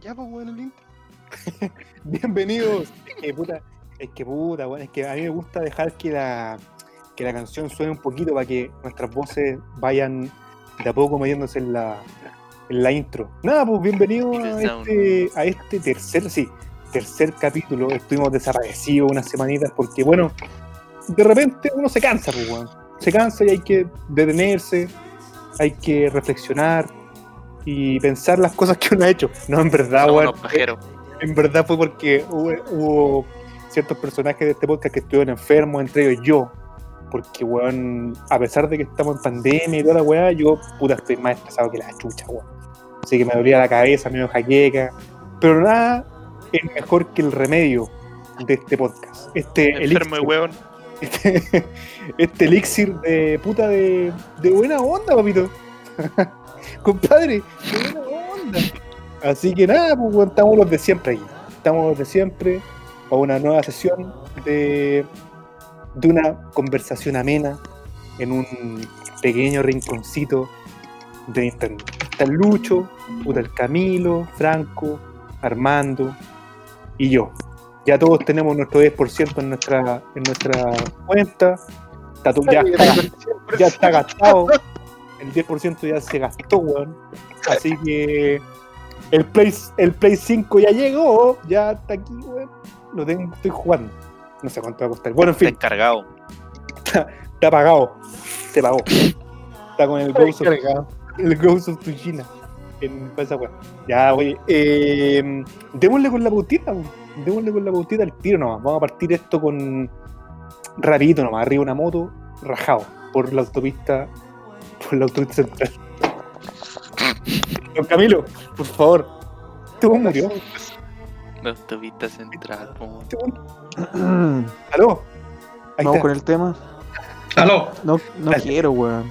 Ya, pues, weón, el intro. Bienvenidos. Es que puta, es que puta, weón, es que a mí me gusta dejar que la, que la canción suene un poquito para que nuestras voces vayan de a poco metiéndose en la, en la intro. Nada, pues bienvenidos a este, a este tercer, sí, tercer capítulo. Estuvimos desaparecidos unas semanitas porque, bueno, de repente uno se cansa, pues, weón. Se cansa y hay que detenerse, hay que reflexionar y pensar las cosas que uno ha hecho. No, en verdad, weón. unos pajeros. En verdad fue porque hubo, hubo ciertos personajes de este podcast que estuvieron enfermos, entre ellos yo. Porque, weón, a pesar de que estamos en pandemia y toda la weá, yo, puta, estoy más estresado que la chucha, weón. Así que me dolía la cabeza, me jaqueca. Pero nada es mejor que el remedio de este podcast. Este Enfermo elixir, hueón. este, este elixir de puta de, de buena onda, papito. Compadre, de buena onda. Así que nada, pues estamos los de siempre aquí. Estamos los de siempre a una nueva sesión de, de una conversación amena en un pequeño rinconcito de internet. Está el Lucho, puta el Camilo, Franco, Armando y yo. Ya todos tenemos nuestro 10% en nuestra, en nuestra cuenta. Está ya, está, ya está gastado. El 10% ya se gastó, weón. Así que el Play, el Play 5 ya llegó. Ya está aquí, weón. Lo tengo, estoy jugando. No sé cuánto va a costar. Bueno, en fin, Descargado. está pagado. Se pagó. Está con el Ghost of, el Ghost of Tsushima. En esa weón. Ya, oye. Eh, démosle con la pautita, weón. Démosle con la pautita al tiro nomás. Vamos a partir esto con. Rapidito nomás. Arriba una moto, rajado. Por la autopista. Por la autopista central. Don Camilo, por favor. Este weón murió. La autopista central. Este weón- ¿Aló? Ahí Vamos está. con el tema. Aló, No, no Dale. quiero, weón.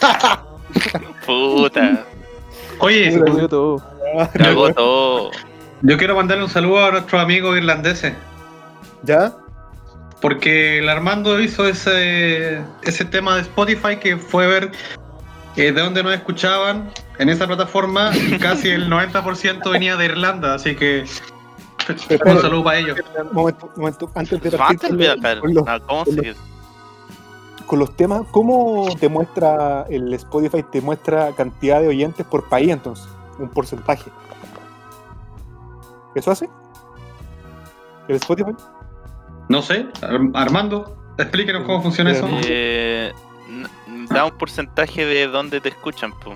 Puta. oye, Se todo. Cagó todo. yo quiero mandarle un saludo a nuestros amigos irlandeses, ¿Ya? Porque el Armando hizo ese, ese tema de Spotify que fue ver eh, de dónde nos escuchaban en esa plataforma y casi el 90% venía de Irlanda, así que un saludo para ellos. Un momento, un momento. Antes de partir el con, los, No, ¿Cómo con se con los temas, ¿cómo te muestra el Spotify? ¿Te muestra cantidad de oyentes por país entonces? Un porcentaje. ¿Eso hace? ¿El Spotify? No sé, Ar- Armando, explíquenos cómo funciona eso. Eh, da un porcentaje de dónde te escuchan, po.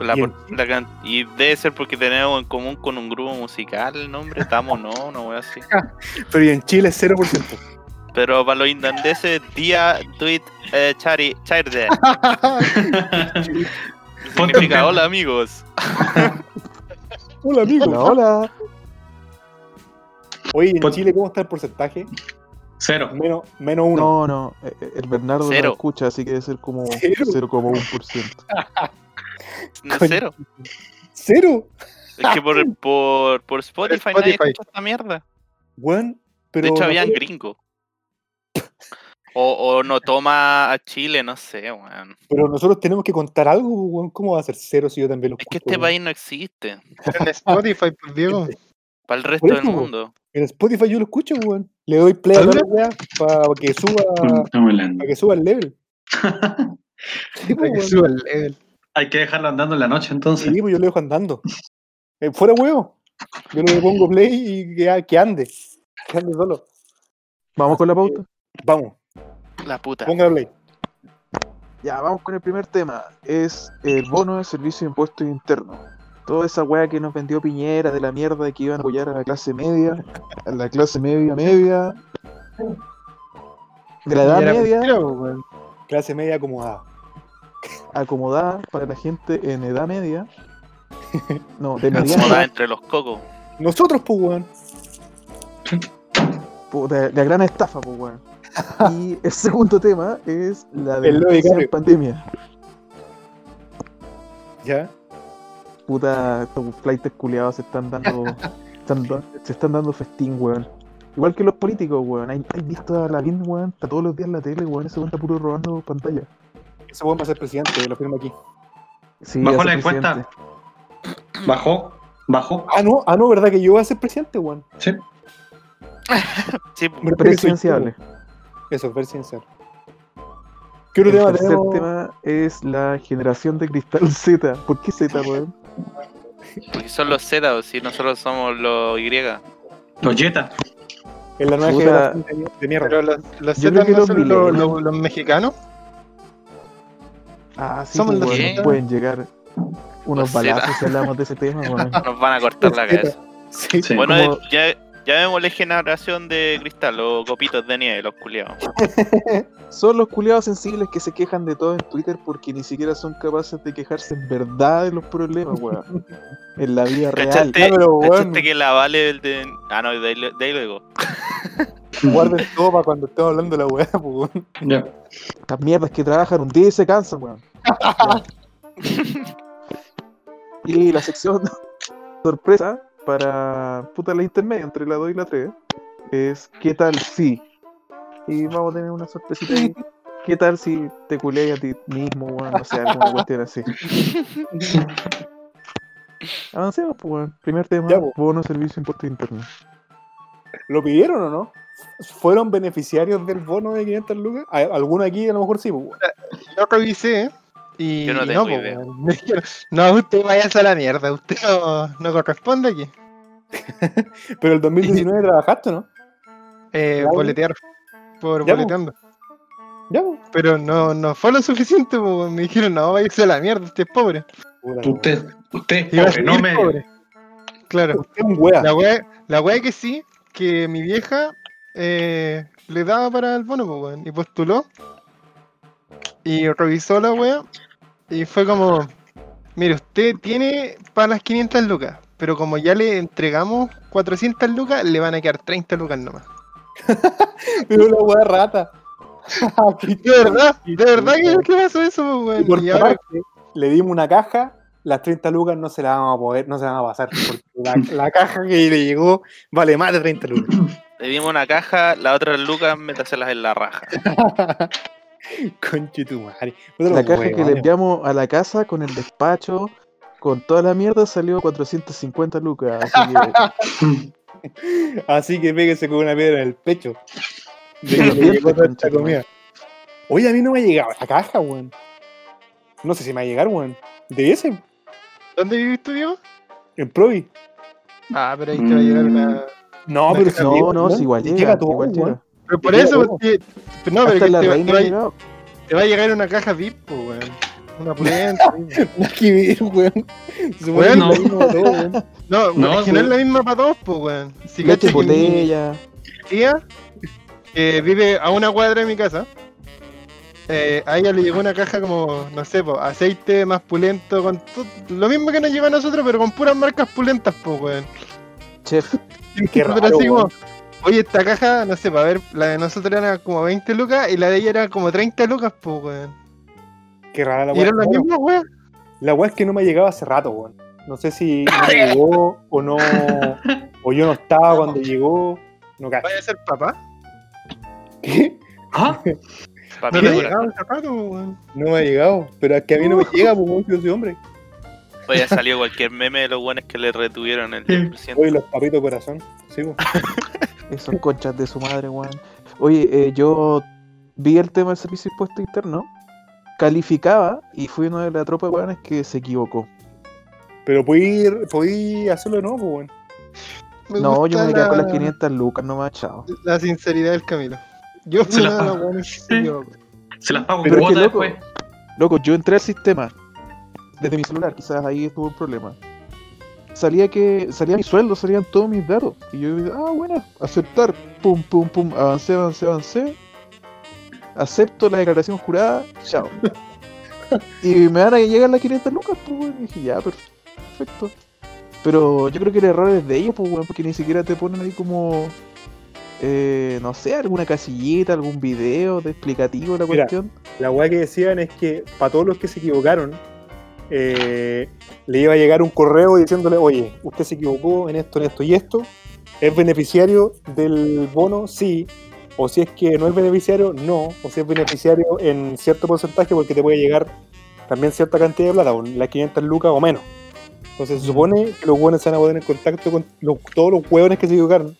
La ¿Y en por- la y debe ser porque tenemos en común con un grupo musical el nombre, estamos no, no voy así. Pero y en Chile es 0%. Pero para los irlandeses, día, tweet, eh, chari, chairde. Significa hola amigos. Hola amigo. Hola, hola. Oye, ¿en Pues- Chile cómo está el porcentaje? Cero. Menos, menos uno. No, no. eh, eh, El Bernardo Cero. no escucha, así que debe ser como Cero. 0,1%. No, Coño. cero. ¿Cero? Es que por, por, por Spotify, nadie escucha esta mierda. Weón, pero. de hecho, habían gringos. O, o no toma a Chile, no sé, weón. Pero nosotros tenemos que contar algo, weón. ¿Cómo va a ser cero si yo también lo Es que este weón? país no existe. En Spotify, pues, Diego. Para el resto del mundo. En Spotify yo lo escucho, weón. Le doy play a la weá para que suba. Para que suba el level. Sí, Para pues, que weón. suba el level. Hay que dejarlo andando en la noche entonces. Sí, pues yo lo dejo andando. Eh, fuera huevo. Yo le pongo play y que, que ande. Que ande solo. Vamos con la pauta. Vamos, La puta. ponga play. Ya, vamos con el primer tema. Es el bono de servicio de impuestos internos. Toda esa weá que nos vendió Piñera de la mierda de que iban a apoyar a la clase media, a la clase media media, de la edad media. Clase media acomodada. acomodada para la gente en edad media. No, de mediana entre los cocos. Nosotros, pues, weón. la gran estafa, pues weón. Y el segundo tema es la DiCaprio. en pandemia. Ya. Puta, estos flights culiados se están dando. están se están dando festín, weón. Igual que los políticos, weón. ¿Hay, hay visto a la BIN, weón? Está todos los días en la tele, weón. Ese weón está puro robando pantalla. Ese weón va a ser presidente, lo firmo aquí. Sí, Bajó la encuesta. presidente. Bajó. Bajó. Ah, no, ah, no, ¿verdad que yo voy a ser presidente, weón? Sí. Sí, po. ¿Verdad que soy yo, Presidenciable. Eso, presidencial. ¿Qué otro El tema tercer tenemos? tema es la generación de cristal Z. ¿Por qué Z, weón? Porque son los Z, o si nosotros somos los Y. Los Jetta. En la nueva Puta. generación de, mierda. Pero los, los Yo Z creo que no los son los, millennials. los- los mexicanos. Ah, sí, Somos pues, los weón, pueden llegar unos Los balazos si hablamos de ese tema, weón. Nos van a cortar la cabeza. Sí. Sí. Bueno, como- ya, ya vemos la generación de cristal, los copitos de nieve, los culiados. Son los culiados sensibles que se quejan de todo en Twitter porque ni siquiera son capaces de quejarse en verdad de los problemas, weón. En la vida real. ¿Cachaste, que la vale el de. Ah, no, de ahí, de ahí luego. Guarden todo para cuando estemos hablando de la weá, pues, weón. Ya. Estas mierdas que trabajan un día y se cansan, weón. y la sección sorpresa para puta la intermedia entre la 2 y la 3 es ¿qué tal si? Y vamos a tener una sorpresita ahí. ¿Qué tal si te culeas a ti mismo, weón? No sé, alguna cuestión así. Avancemos, pues, weón. Primer tema, Ya, pues. bono servicio impuesto interno. ¿Lo pidieron o no? ¿Fueron beneficiarios del bono de 500 lucas? ¿A- ¿Alguno aquí a lo mejor sí? pues, weón. Yo revisé y Yo no tengo pues, idea. Me no, usted vaya a la mierda, usted no, no corresponde aquí. Pero el 2019 trabajaste, ¿no? Eh, boletear por Ya, boleteando. Ya, pues. Pero no, no fue lo suficiente, pues, weón. me dijeron, no, vaya a la mierda, usted es pobre. Usted, usted a pobre, no pobre. Claro. Usted es un wea. La wea, la wea que sí, que mi vieja eh, le daba para el bono, pues, weón, y postuló. Y revisó la wea. Y fue como, mire, usted tiene para las 500 lucas, pero como ya le entregamos 400 lucas, le van a quedar 30 lucas nomás. Pero la wea rata. De verdad, de verdad que ¿qué pasó eso, pues, por weón. Ahora, le dimos una caja, las 30 lucas no se las vamos a poder, no se las van a pasar, porque la, la caja que le llegó vale más de 30 lucas. Le dimos una caja, la otra lucas, métaselas en la raja. Conche tu madre. Puta La caja que le enviamos a la casa con el despacho, con toda la mierda, salió 450 lucas. Así que Así que pégase con una piedra en el pecho. De que le llegó toda esta comida. Oye, a mí no me ha llegado la caja, weón. No sé si me va a llegar, weón. ¿Debiese? ¿dónde vives tú, Diego? En Provi. Ah, pero ahí te va a llegar una. No, pero si no, llega, no, si igual llega llega, todo, igual llega. Pero por eso, te- no, pero que te, te va, llegado. te va a llegar una caja VIP, pues, weón. Una pulenta. Weón. Weón, no. mismo. No, No, es que no es la misma para todos, pues, weón. Si Leche mi botella. tía, que vive a una cuadra de mi casa, eh, a ella le llegó una caja como, no sé, pues, aceite más pulento, con lo mismo que nos lleva a nosotros, pero con puras marcas pulentas, pues, weón. Chef. Qué Pero raro, así como, weón. Oye, esta caja, no sé, para ver, la de nosotros era como 20 lucas y la de ella era como 30 lucas, pues, weón. Qué rara la Y weá. eran las Bueno, mismas, weón. La weá es que no me ha llegado hace rato, weón. No sé si no me llegó o no. O yo no estaba cuando llegó. No cacho. Vaya a ser papá. ¿Qué? ¿Ah? No de llegaba corazón. el zapato, weón. No me ha llegado. Pero es que a mí no me llega, pues, weón, yo soy hombre. Hoy ha salido cualquier meme de los buenos que le retuvieron el Sí. 10%. Oye, los papitos corazón. Sí, pues. Esos conchas de su madre, weón. Oye, eh, yo vi el tema del servicio de impuesto interno, calificaba y fui uno de la tropa de weones que se equivocó. Pero podí, podí hacerlo de nuevo, pues, weón. No, yo me quedé con la- las 500 lucas nomás, chao. La sinceridad del Camilo. Yo Se las pago. weones que se las pago Pero es que loco, después. loco, yo entré al sistema desde mi celular, quizás ahí estuvo un problema. Salía que salía mi sueldo, salían todos mis datos. Y yo dije, ah, bueno, aceptar. Pum, pum, pum, avancé, avancé, avancé. Acepto la declaración jurada, chao. y me van a llegar las 500 lucas, pues, weón. Y dije, ya, perfecto. Pero yo creo que el error es de ellos, pues, weón, porque ni siquiera te ponen ahí como, eh, no sé, alguna casillita, algún video de explicativo de la Mira, cuestión. La weá que decían es que para todos los que se equivocaron, eh, le iba a llegar un correo diciéndole, oye, usted se equivocó en esto, en esto y esto. ¿Es beneficiario del bono? Sí. O si es que no es beneficiario, no. O si es beneficiario en cierto porcentaje porque te puede llegar también cierta cantidad de plata, las 500 lucas o menos. Entonces se supone que los hueones se van a poner en contacto con todos los hueones que se equivocaron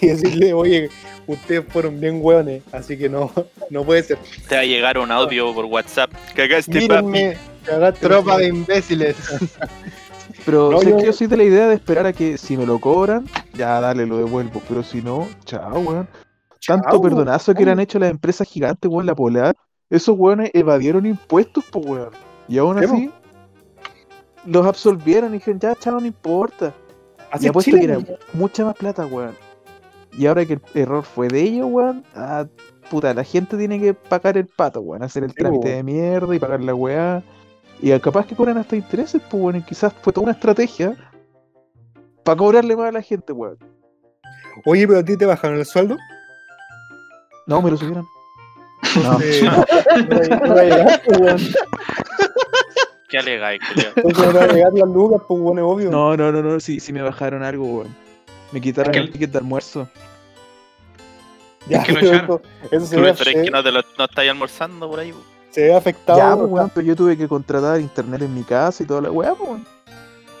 y decirle, oye, ustedes fueron bien hueones, así que no, no puede ser. Te va a llegar un audio por WhatsApp. Cagaste, papi. Mírenme, Cagaste, tropa de imbéciles. Pero No, yo- que yo soy de la idea de esperar a que si me lo cobran, ya dale, lo devuelvo. Pero si no, chao, weón. Tanto Chao, perdonazo que le han hecho las empresas gigantes, weón, la polar. Esos weones evadieron impuestos, pues, weón. Y aún Sí, así, los absolvieron y dijeron, ya, chao, no importa. Así Y es apuesto Chile, que era weón. mucha más plata, weón. Y ahora que el error fue de ellos, weón, ah, puta, la gente tiene que pagar el pato, weón, hacer el Sí, trámite weón. de mierda y pagar la weá. Y capaz que cobran hasta intereses, pues, weón, y quizás fue toda una estrategia para cobrarle más a la gente, weón. Oye, pero a ti te bajaron el sueldo. No, me lo subieron. No. No te- no pues, weón. ¿Qué alegáis, no pues. No, no, no, no, sí, sí me bajaron algo, weón. Me quitaron el ticket de almuerzo. ya, es que pero eso, eso se, Pero ve, es que no, te lo, no estáis almorzando por ahí. se ve afectado. Ya, o pues, weón, pero yo tuve que contratar internet en mi casa y toda la weá, pues, weón.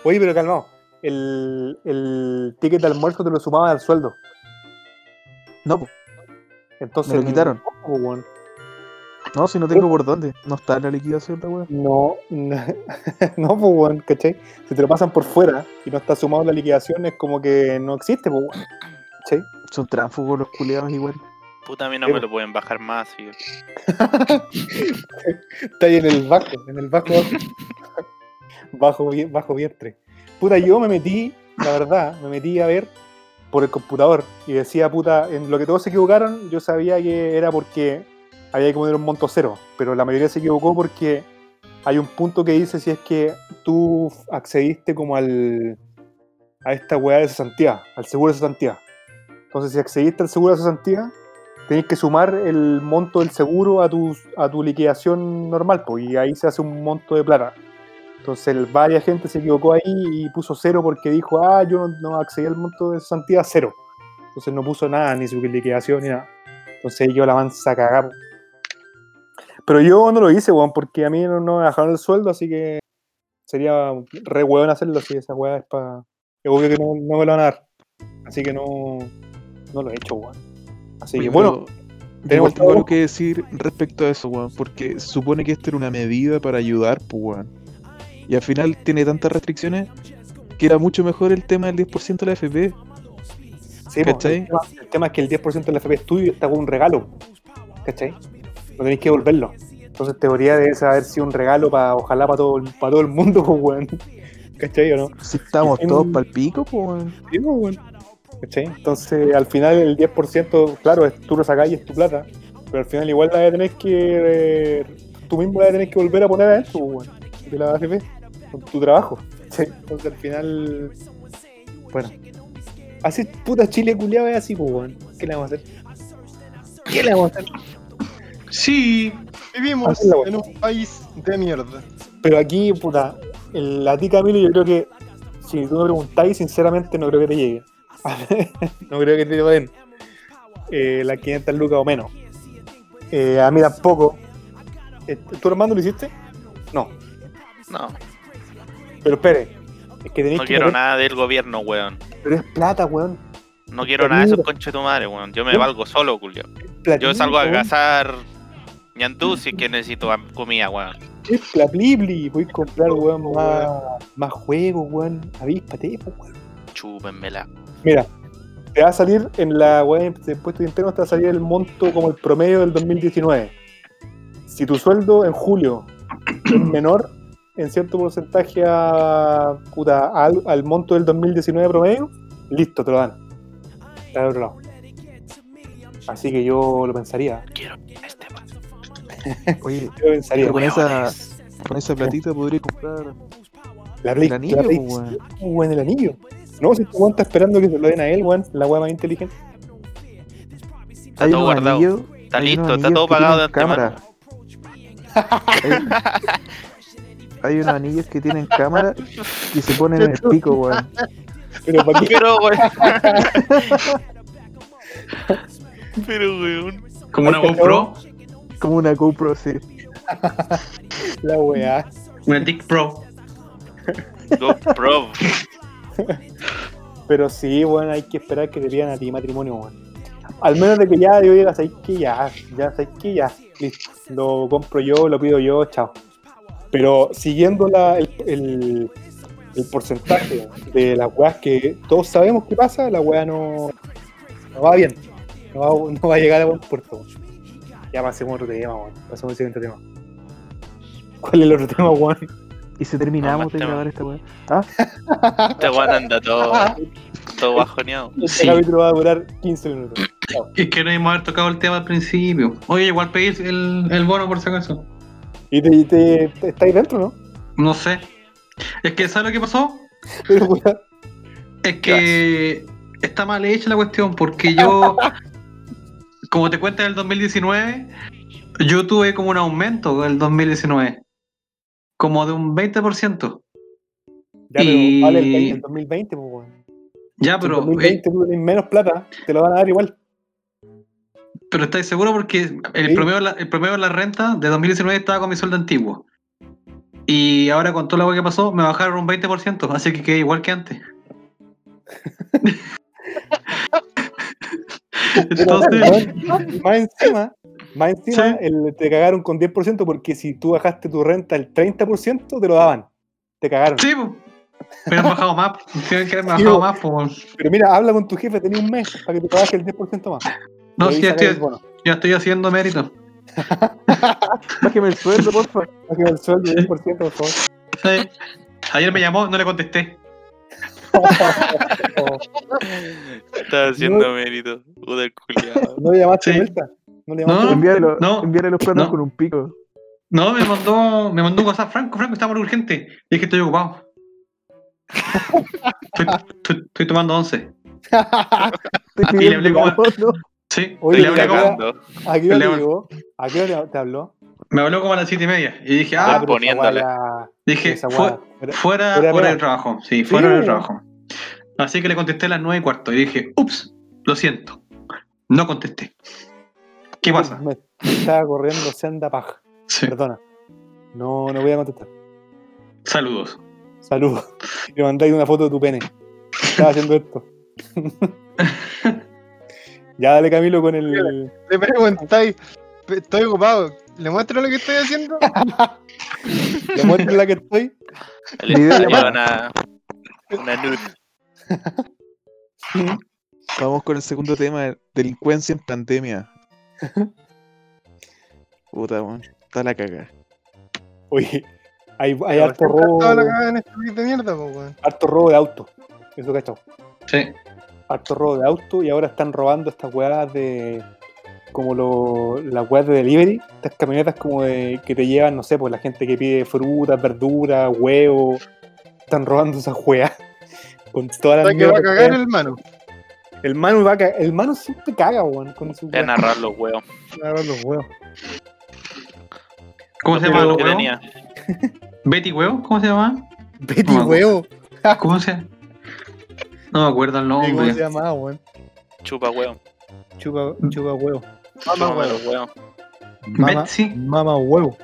Oye, pero calmado. El, el ticket de almuerzo te lo sumaban al sueldo. No, pues, Entonces, Me lo quitaron. No, pues. No, si no tengo por dónde. No está en la liquidación, la weá. no, no, no, pues, weón, ¿cachai? Si te lo pasan por fuera y no está sumado en la liquidación, es como que no existe, pues, weón. ¿Cachai? Son tránsfugos los culiados igual. Puta, a mí no me po. lo pueden bajar más. sí. Está ahí en el bajo, en el bajo, bajo, bajo vientre. Puta, yo me metí, la verdad, me metí a ver por el computador y decía, puta, en lo que todos se equivocaron, yo sabía que era porque había que poner un monto cero, pero la mayoría se equivocó porque hay un punto que dice si es que tú accediste como al a esta weá de cesantía, al seguro de cesantía. Entonces, si accediste al seguro de cesantía, tenés que sumar el monto del seguro a tu, a tu liquidación normal, pues, y ahí se hace un monto de plata. Entonces, varias gente se equivocó ahí y puso cero porque dijo, ah, yo no, accedí al monto de cesantía, cero. Entonces, no puso nada, ni su liquidación, ni nada. Entonces, yo la mansa cagamos. Pero yo no lo hice, weón, porque a mí no, no me bajaron el sueldo, así que sería re weón hacerlo si esa weá es para. Es obvio que no, no me lo van a dar. Así que no, no lo he hecho, weón. Así Oye, que bueno, tenemos tengo algo que decir respecto a eso, weón. Porque se supone que esto era una medida para ayudar, pues, weón. Y al final tiene tantas restricciones que era mucho mejor el tema del 10% de la FP. Sí, ¿Cachai? el, tema, el tema es que el 10% del FP es tuyo y está con un regalo. ¿Cachai? No tenéis que devolverlo. Entonces, en teoría debe haber sido un regalo para, ojalá, para todo, el- para todo el mundo, pues, weón. ¿Cachai o no? Si estamos En- todos pa'l pico, pues, weón. Sí, pues, weón. ¿Cachai? Entonces, al final, el 10%, claro, es, tú lo sacás y es tu plata. Pero al final, igual la tener que. eh, tú mismo la tener que volver a poner adentro, pues, weón. De la AFP. Con tu trabajo. ¿cachai? Entonces, al final. Bueno. Así, puta Chile culiado es así, pues, weón. ¿Qué le vamos a hacer? ¿Qué le vamos a hacer? Sí, Vivimos en un país de mierda. Pero aquí, puta, el, la ti Camilo, yo creo que si tú me preguntáis, sinceramente no creo que te llegue. no creo que te den eh, las 500 lucas o menos. Eh, a mí tampoco. Eh, ¿Tú Armando lo hiciste? No. No, Pero espere. Es que no que quiero meter- nada del gobierno, weón. Pero es plata, weón. No quiero nada de esos conches de tu madre, weón. Yo me valgo solo. Platita, Yo salgo a weón. cazar ñandú si es que necesito comida, weón. Es plaplibli. Voy a comprar, weón, más, más juegos, weón. Avíspate, weón. Chúpenmela. Mira, te va a salir en la web de impuestos internos, te va a salir el monto como el promedio del 2019. Si tu sueldo en julio es menor en cierto porcentaje a, puta, al, al monto del 2019 promedio, listo, te lo dan. Está de otro lado. Así que yo lo pensaría. Quiero. Oye, Yo pensaría. Pero con esa, con esa platita podría comprar La Play, el anillo, la Play weón. el anillo. No, si este weón está esperando que se lo den a él, weón, la weá más inteligente. Está todo guardado. Está listo, está todo pagado de cámara. Hay, hay unos anillos que tienen cámara y se ponen en el pico, weón. Pero para qué Pero, weón. Pero, weón. como una GoPro, Como una GoPro, sí. la weá. una Dick Pro. GoPro. Pero sí, bueno, hay que esperar que te pidan a ti matrimonio, weón. Al menos de que ya yo diga, ¿sabes que Ya, ya, ¿sabes que Ya, listo. Lo compro yo, lo pido yo, chao. Pero siguiendo la, el, el, el porcentaje de las weas que todos sabemos que pasa, la wea no, no va bien. No va, no va a llegar a buen puerto. Weón. Ya pasemos a otro tema, weón. Pasemos al siguiente tema. ¿Cuál es el otro tema, weón? Y si terminamos de grabar esta weá. ¿Ah? Este weón anda todo, todo bajoneado. Este Sí. capítulo va a durar 15 minutos. Es que no a haber tocado el tema al principio. Oye, igual pedís el, el bono por si acaso. ¿Y te, te, te- estáis dentro, no? No sé. Es que, ¿sabes lo que pasó? Pero, weón, Es que está mal hecha la cuestión porque yo, como te cuento en el 2019, yo tuve como un aumento en el 2019, como de un 20%. Ya, pero Y- vale el, el 2020, pues. Ya, Si en pero, 2020 eh, tú tenés menos plata, te lo van a dar igual. pero ¿estáis seguros? Porque el, Sí. promedio, de la- el promedio de la renta de 2019 estaba con mi sueldo antiguo. Y ahora con todo lo que pasó, me bajaron un 20%, así que quedé igual que antes. Pero, Entonces, weón, más encima, más encima Sí. el- te cagaron con 10% porque si tú bajaste tu renta al 30%, te lo daban. Te cagaron. sí, me han bajado más, tienen que bajado más, pues. Pero mira, habla con tu jefe, tenés un mes para que te baje el 10% más. No, sí, ya el estoy, bono. ya estoy haciendo mérito. Bájeme el sueldo, porfa. Baje el sueldo 10%, por favor. Sí. Ayer me llamó, no le contesté. Estaba haciendo mérito. Puta el culiao. ¿No le llamaste Sí. vuelta? ¿No le No. llamaste? Envíale, los- no, envíale los planos no. con un pico. No, me mandó, me mandó un WhatsApp, Franco, Franco, está muy urgente. Y es que estoy ocupado. Estoy, estoy- estoy tomando once. Estoy Y le hablé como-. Sí, Oye, y le hablé como-. ¿A qué hora te habló? Me habló como a las siete y media. Y dije, Ah, ah, poniéndole. dije, fuera Fuera de hora pega. de trabajo. Sí, fuera Sí. trabajo. Así que le contesté a las nueve y cuarto. Y dije, ups, lo siento. No contesté. ¿Qué pasa? Me estaba corriendo senda paja. Sí. Perdona. No, no voy a contestar. Saludos. Saludos. Le mandáis una foto de tu pene. Estaba haciendo esto. ya dale Camilo con el. Le preguntáis, "Pe- estoy ocupado, ¿le muestro lo que estoy haciendo? Le muestro la que estoy. Le una, una nude. Vamos con el segundo tema, delincuencia en pandemia. Puta, weón. Está la caga. Oye, hay, hay harto robo. toda la en este de mierda, po, weón. Harto robo de auto. Eso cachado. Sí. Harto robo de auto y ahora están robando estas weas de. Como lo, las weas de delivery, estas camionetas como de que te llevan, no sé, pues la gente que pide frutas, verduras, huevos, están robando esas weas. Con todas las que va a cagar el mano. El mano va a cagar- El mano siempre caga, weón, con su a narrar los huevos. Agarrar los huevos. ¿Cómo se llama los que huevos? tenía. ¿Betty Huevo? ¿Cómo se llama? Betty No, huevo. ¿Cómo se No me acuerdo el ¿Cómo nombre. se llamaba, weón? Chupa huevo. Chupa, chupa huevo. Mamá, Chúpame weón. los huevos. Mama, Betsy. mama huevo.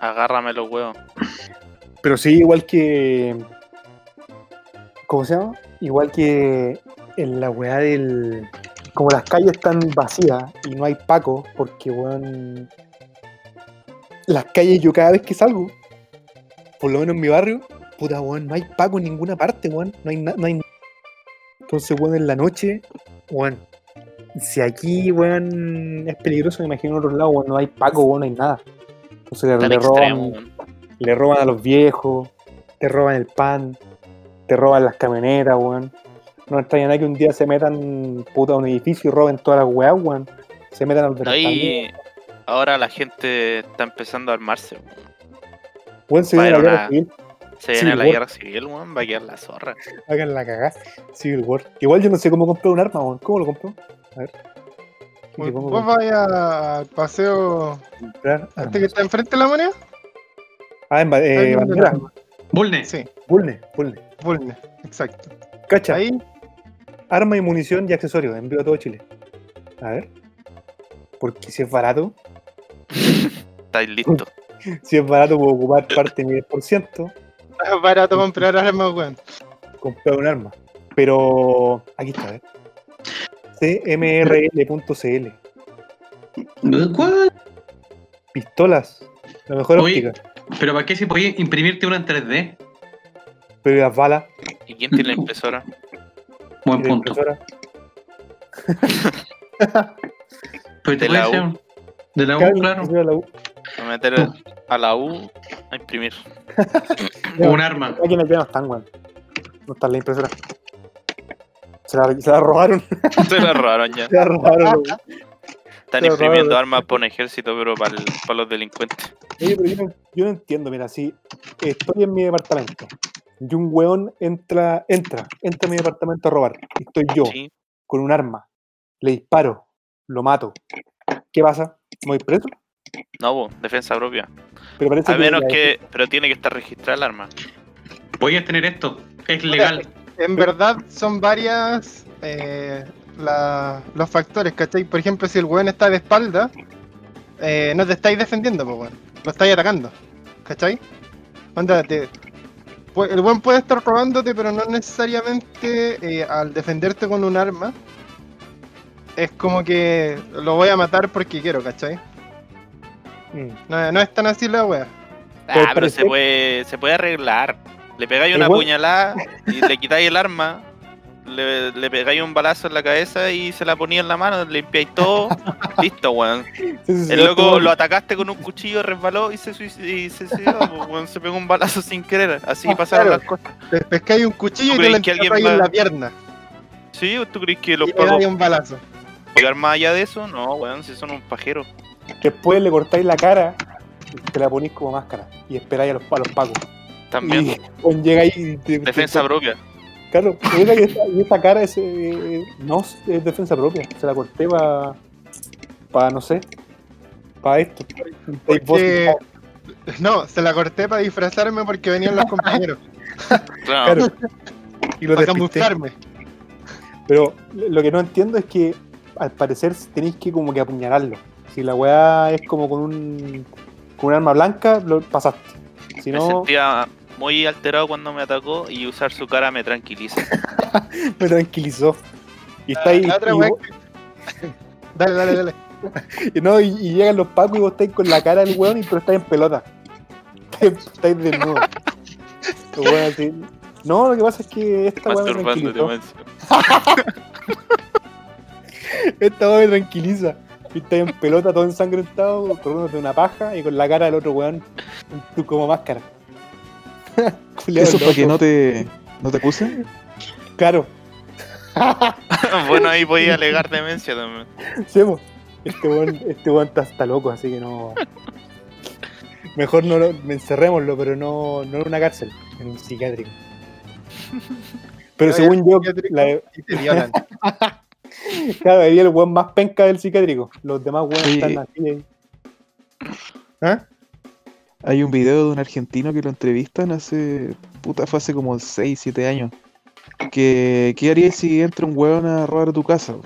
Agárrame los huevos. Pero sí, igual que. ¿Cómo se llama? Igual que en la weá del. Como las calles están vacías y no hay Paco, porque weón. Las calles, yo cada vez que salgo, por lo menos en mi barrio, puta weón, no hay Paco en ninguna parte, weón. No hay nada. No hay... Entonces, weón, en la noche, weón. Si aquí, weón, es peligroso, me imagino en otros lados, weón, no hay Paco, weón, no hay nada. Entonces Tan le roban, extremo. le roban a los viejos, te roban el pan, te roban las camionetas, weón. No extraña nada que un día se metan puta a un edificio y roben todas las weas, weón. Se metan al No, y ahora la gente está empezando a armarse. weón. Weón, se va a viene la guerra una- civil, Se Sí, viene la weón. guerra civil, weón. Va a quedar la zorra. hagan la cagada. Civil War. Igual yo no sé cómo comprar un arma, weón. ¿Cómo lo compro? A ver. ¿Y Vos vaya al paseo comprar este que está enfrente de la moneda. Ah, en ba- eh, bandera. Bulne. Sí, Bulne, Bulne. Bulne, exacto. Cacha, Ahí, arma y munición y accesorios. Envío a todo Chile. A ver. Porque si es barato, Estáis listos. si es barato puedo ocupar parte de mi 10%. es barato comprar armas, weón. comprar un arma. Pero aquí está, ¿eh? cmrl.cl. ¿Cuál? Pistolas. La mejor Oye. óptica. Pero ¿para qué si podía imprimirte una en 3D? Pero y las balas. ¿Y quién tiene la impresora? Buen punto. impresora. Pero te De la U. De la U, Claro, claro. impresora la U. A meter a la U a imprimir. Un arma. Ya no están, weón. No están la impresora. Se la, se la robaron. Se la robaron ya. Se la robaron. Están imprimiendo armas por un ejército, pero para, el- para los delincuentes. Oye, pero yo no, yo no entiendo, mira, si estoy en mi departamento y un weón entra, entra, entra a mi departamento a robar, y estoy yo Sí. con un arma, le disparo, lo mato, ¿qué pasa? ¿Me voy preso? No, bo, defensa propia. Pero parece A menos que. Pero tiene que estar registrada el arma. Voy a tener esto. Es legal. En verdad son varias eh, la- los factores, ¿cachai? Por ejemplo, si el weón está de espalda, eh, no te estáis defendiendo, pues weón. Lo estáis atacando, ¿cachai? Onda, te- el weón puede estar robándote, pero no necesariamente eh, al defenderte con un arma. Es como que lo voy a matar porque quiero, ¿cachai? Mm. No, no es tan así la wea. Ah, pero se puede, se puede arreglar. Le pegáis una weón- puñalada y le quitáis el arma. Le, le pegáis un balazo en la cabeza y se la ponía en la mano, limpiáis todo. Listo, weón. El loco lo atacaste con un cuchillo, resbaló y se suicidó. Y se, suicidó, pues, weón, se pegó un balazo sin querer. Así Ah, pasaron claro. las cosas. Te pescáis un cuchillo y ¿Tú te lo que alguien en la pierna. ¿Sí? ¿Tú crees que los pagos un balazo. pegar más allá de eso? No, weón, si son un pajero. Después le cortáis la cara y te la ponís como máscara y esperáis a los, a los pagos. También. Y weón, llega ahí y te, Defensa te- propia. Claro, llega y esta, y esta cara es, eh, no es defensa propia. Se la corté para, para no sé, para esto. Porque... No, se la corté para disfrazarme porque venían los compañeros. Claro. Claro. y lo para camuflarme. Pero lo que no entiendo es que al parecer tenéis que como que apuñalarlo. Si la weá es como con un con un arma blanca, lo pasaste. Si Me no, sentía muy alterado cuando me atacó y usar su cara me tranquiliza. me tranquilizó. Y está ahí. La otra y, vos- Dale, dale, dale. y no, y, y llegan los pacos y vos estáis con la cara del weón y pero estáis en pelota. Estáis, desnudo. Weón así, No, lo que pasa es que esta weá me tranquilizó. Esta weá me tranquiliza. Y estáis en pelota todo ensangrentado, corriéndote una paja y con la cara del otro weón tú como máscara. Culeado Eso para que no te, no te acusen. Claro, bueno, ahí podía alegar demencia también. sí. Este weón, este weón está, está loco, así que no. Mejor no lo, encerrémoslo, pero no, no en una cárcel, en un psiquiátrico. Pero según yo, la, cada día el weón más penca del psiquiátrico. Los demás weones Sí. están así. ahí. Hay un video de un argentino que lo entrevistan hace. Puta, fue hace como 6, 7 años. Que, ¿Qué harías si entra un weón a robar tu casa?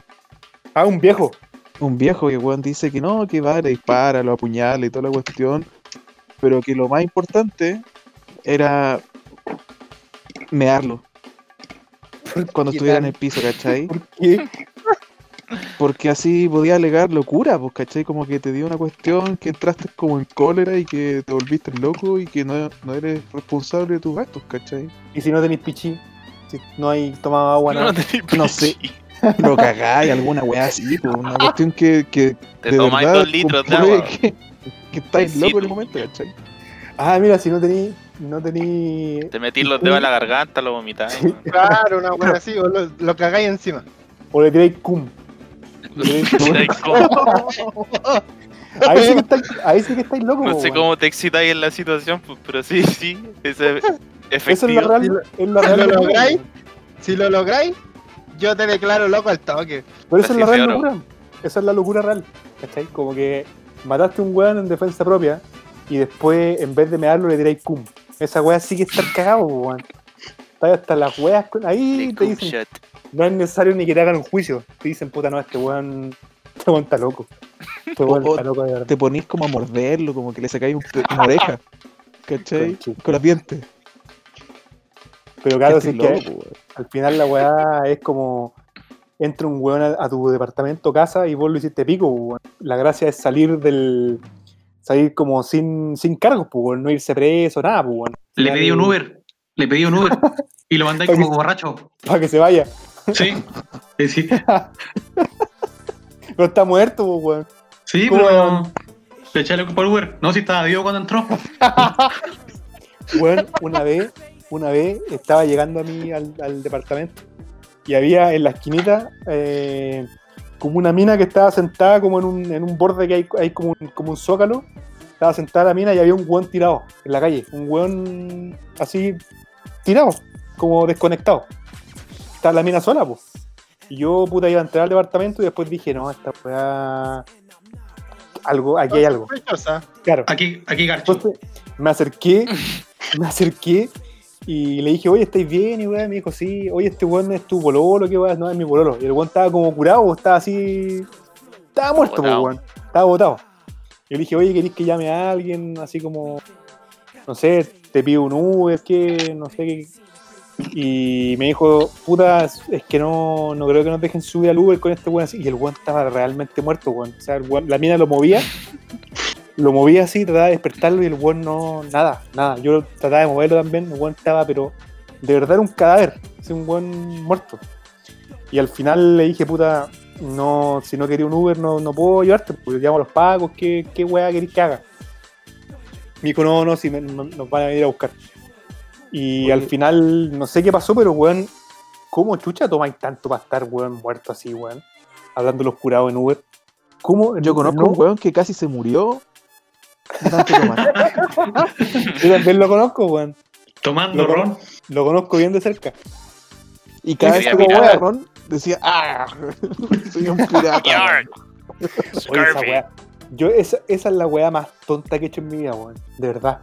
Ah, un viejo. Un viejo que weón dice que no, que va, le dispara, lo apuñala y toda la cuestión. Pero que lo más importante era mearlo. Cuando estuviera en el piso, ¿cachai? ¿Por qué? Porque así podía alegar locura, pues, ¿cachai? Como que te dio una cuestión que entraste como en cólera y que te volviste loco y que no, no eres responsable de tus actos, ¿cachai? Y si no tenéis pichín, si no hay tomado agua, nada. No sé. Lo cagáis, alguna weá así, pues, una cuestión que, que Te de tomáis verdad dos litros de agua. Que, que estáis Sí, locos en el tú. momento, ¿cachai? Ah, mira, si no tenéis. No tení... Te metís los dedos en la garganta, lo vomitáis. Sí. Claro, una wea así, o lo, lo cagáis encima. O le tiráis cum. No sé cómo- Ahí sí que estáis, ahí sí que estáis locos. no sé cómo te excitáis en la situación, pues, pero sí, sí, ese Eso es efectivo. la real. Si lo- es la si real lo lográis. Si lo lográis, yo te declaro loco al toque. Pero esa es la real locura. Esa es la locura real. ¿Cachai? Como que mataste a un weón en defensa propia y después, en vez de mearlo, le tiráis cum. Esa wea sí que estar cagado, weón. Está hasta las weas. con- Ahí de te dicen, shot. No es necesario ni que te hagan un juicio. Te dicen, puta, no, este weón, este weón está loco. Este weón O- está loco de verdad. Te ponís como a morderlo, como que le sacáis un una oreja, ¿cachai? Conchito. Con los dientes. Pero claro, Estoy si es que loco, weón. al final la weá es como entra un weón a, a tu departamento, casa y vos lo hiciste pico, weón. La gracia es salir del. salir como sin, sin cargos, pues, weón, no irse preso, nada, pues, weón. Le pedí un Uber. Le pedí un Uber. Y lo mandé como borracho. Para que se vaya. Sí. Sí, sí. Pero está muerto, weón. Sí, ¿Cómo pero. Le eché culpa al Uber. No, si estaba vivo cuando entró. Weón, una vez, una vez estaba llegando a mí al, al departamento y había en la esquinita eh, como una mina que estaba sentada como en un, en un borde que hay, hay como, un, como un zócalo. Estaba sentada la mina y había un weón tirado en la calle. Un weón así tirado, como desconectado. Estaba la mina sola, pues. Y yo, puta, iba a entrar al departamento y después dije, no, esta weá. Algo, aquí hay algo. Claro. Aquí, aquí Garcho. Entonces me acerqué, me acerqué y le dije, oye, ¿estáis bien? Y weón, me dijo, sí, oye, este weón es tu bololo, ¿qué weón? No, es mi bololo. Y el weón estaba como curado, estaba así. Estaba muerto, Botado. weón. Estaba botado. Y le dije, oye, ¿queréis que llame a alguien? Así como, no sé, te pido un Uber, que no sé qué. Y me dijo, puta, es que no, no creo que nos dejen subir al Uber con este weón así. Y el weón estaba realmente muerto, weón. O sea, el weón- la mina lo movía lo movía así, trataba de despertarlo y el weón no, nada, nada. Yo trataba de moverlo también, el weón estaba, pero de verdad era un cadáver, así un weón muerto. Y al final le dije, puta, no, si no quería un Uber no, no puedo llevarte, porque llamo a los pagos, ¿qué, qué weá querés que haga? Me dijo, no, no, si me- no- nos van a venir a buscar. Y Oye. al final, no sé qué pasó, pero weón, ¿cómo chucha tomáis tanto para estar, weón, muerto así, weón? Hablando de los curados en Uber. ¿Cómo? Yo conozco no- un weón que casi se murió. de tanto tomar. Yo también lo conozco, weón. Tomando Lo- ron. Lo conozco bien de cerca. Y cada vez que tomaba ron, decía, ¡ah! Soy un pirata. Oye, esa weá. Yo, esa, esa es la weá más tonta que he hecho en mi vida, weón. De verdad.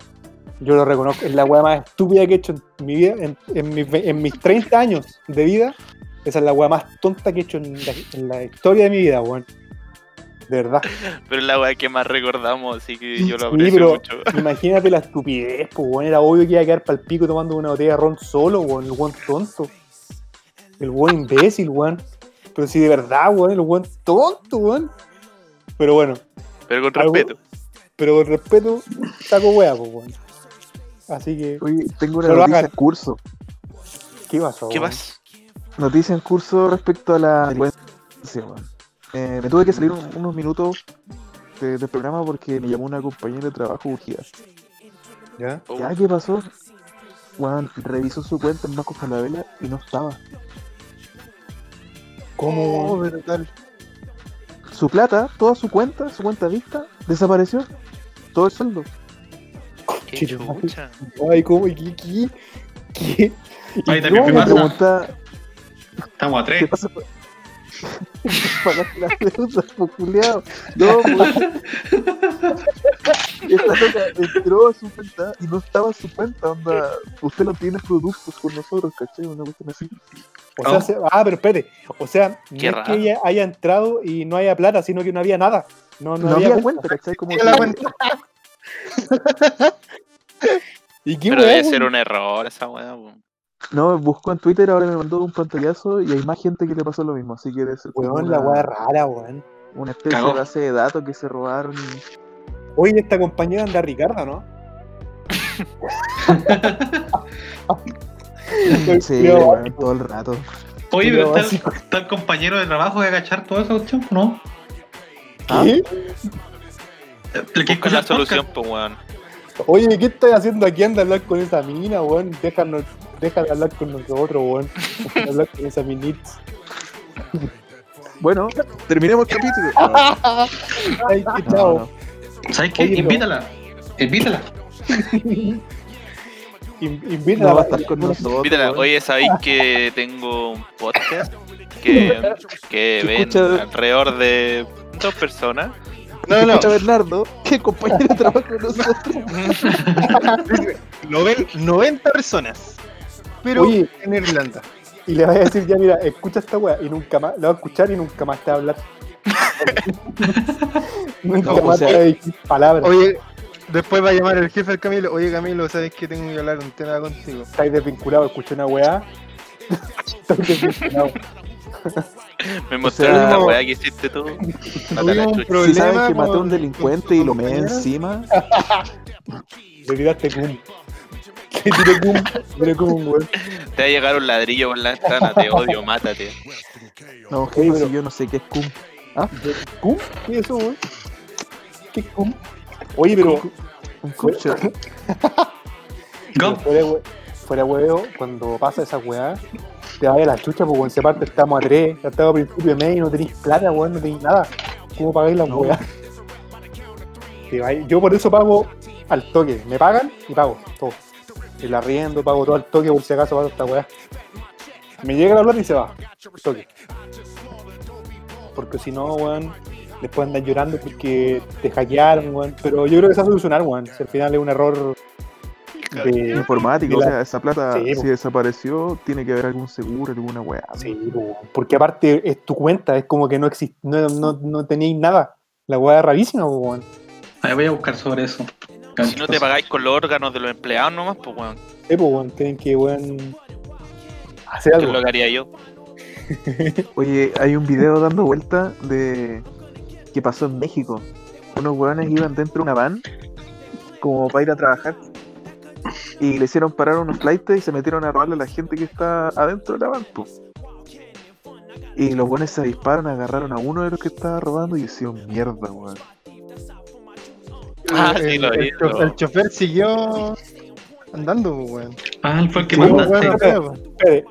Yo lo reconozco. Es la weá más estúpida que he hecho en mi vida. En, en mis, en mis 30 años de vida. Esa es la weá más tonta que he hecho en la, en la historia de mi vida, weón. De verdad. Pero es la weá que más recordamos, así que yo lo Sí, aprecio pero mucho. imagínate la estupidez, pues, weón. Era obvio que iba a quedar pal pico tomando una botella de ron solo, weón. El weón tonto. El weón imbécil, weón. Pero si de verdad, weón, el weón tonto, weón. Pero bueno, Pero con algo- respeto. pero con respeto, saco weá, pues, weón. Así que, Oye, tengo una noticia hagan. en curso. ¿qué pasó? ¿Qué más? Noticia en curso respecto a la delincuencia. Eh, me tuve que salir un- unos minutos de- del programa porque me llamó una compañera de trabajo urgida. ¿Ya? Oh, ¿Ya qué pasó? Juan revisó su cuenta en Banco Falabella y no estaba. ¿Cómo? Oh. Su plata, toda su cuenta, su cuenta vista, desapareció. Todo el sueldo. Qué chucha. Ay, ¿cómo? ¿Qué? ¿Qué? ¿Qué? Y Ahí también no, me pasa. pregunta, Estamos a ¿qué tres. pasa? Pagaste las deudas, po, culiao. No, pues. Esta loca entró a su cuenta y no estaba en su cuenta, onda. Usted no tiene productos con nosotros, ¿cachai? Una cuestión así. O sea, Oh. se- ah, pero espere. O sea, no Qué es que ella haya entrado y no haya plata, sino que no había nada. No, no, No, había, había cuenta. cuenta, ¿cachai? Como la cuenta. ¿Y qué Pero debe ser un error esa weá. No, buscó en Twitter, ahora me mandó un pantallazo y hay más gente que le pasó lo mismo, así que debe ser Weón, la una, weá rara, weón. una especie Cagó. de base de datos que se robaron. Oye, esta compañera anda Ricardo, ¿no? Sí, weón, todo el rato. Oye, pero está, el compañero de trabajo de agachar todo eso, cuestión, ¿no? ¿Ah? ¿Qué? Busca la solución, pues weón. Oye, ¿qué estás haciendo aquí? Anda a hablar con esa mina, weón. Déjanos, deja de hablar con nosotros, weón. Deja de hablar con esa minita. Bueno, terminemos el capítulo. Ay, qué chao. no. ¿Sabes qué? Oye, Invítala. Invítala. In- Invita No a va a estar con nosotros. Invítala. weón. Oye, ¿sabéis que tengo un podcast que, que ven escucha- alrededor de dos personas? No, no. Escucha, Bernardo, que compañero de trabajo con nosotros. Lo ven 90 personas. Pero Oye. en Irlanda. Y le vas a decir, ya mira, escucha esta weá. Y nunca más, la va a escuchar y nunca más te va a hablar. nunca No, o más sea- te va a decir palabras. Oye, Después va a llamar el jefe al Camilo. Oye, Camilo, ¿sabes que tengo que hablar un tema contigo? Estáis desvinculados, escuché una weá. Estáis desvinculados. Me mostraron sea, la weá que hiciste tú. Si saben que mató a un delincuente y lo me encima, Le tiraste cum. Le tiré cum. Le tiré cum, weón. Te va a llegar un ladrillo por la ventana, te odio, mátate. no, jefe, pero- si yo no sé qué es cum. ¿Cum? ¿Qué es eso, weón? ¿Qué cum? Oye, pero. Un cum fuera, we- fuera huevo, cuando pasa esa weá, te vaya la chucha, pues weón, se parte, estamos a tres, ya estamos a principio de mes y no tenéis plata, weón, no tenéis nada. ¿Cómo pagáis la No. Yo por eso pago al toque, me pagan y pago todo. El arriendo, pago todo al toque por si acaso pago esta weá. Me llega la plata y se va, al toque. Porque si no, weón, después andan llorando porque te hackearon, weón. Pero yo creo que se va a solucionar, weón. Si al final es un error de, Informático, o de la- sea, esa plata, Sí, si desapareció, tiene que haber algún seguro, alguna weá. Sí, po, porque aparte es tu cuenta, es como que no existe, no, no, no tenéis nada. La weá es rarísima, po, weón. Ahí voy a buscar sobre eso. Si no te pagáis con los órganos de los empleados nomás, pues weón. Sí, po, weón, tienen que, weón, hacer ¿Qué es algo. lo haría yo? Oye, hay un video dando vuelta de que pasó en México. Unos weones iban dentro de una van como para ir a trabajar y le hicieron parar unos flights y se metieron a robarle a la gente que está adentro de la van. Y los weones se disparan, agarraron a uno de los que estaba robando y hicieron mierda, weón. Ah, el, sí, lo el cho- el chofer siguió andando, weón. Ah, él fue el que Sí, mandaste. bueno,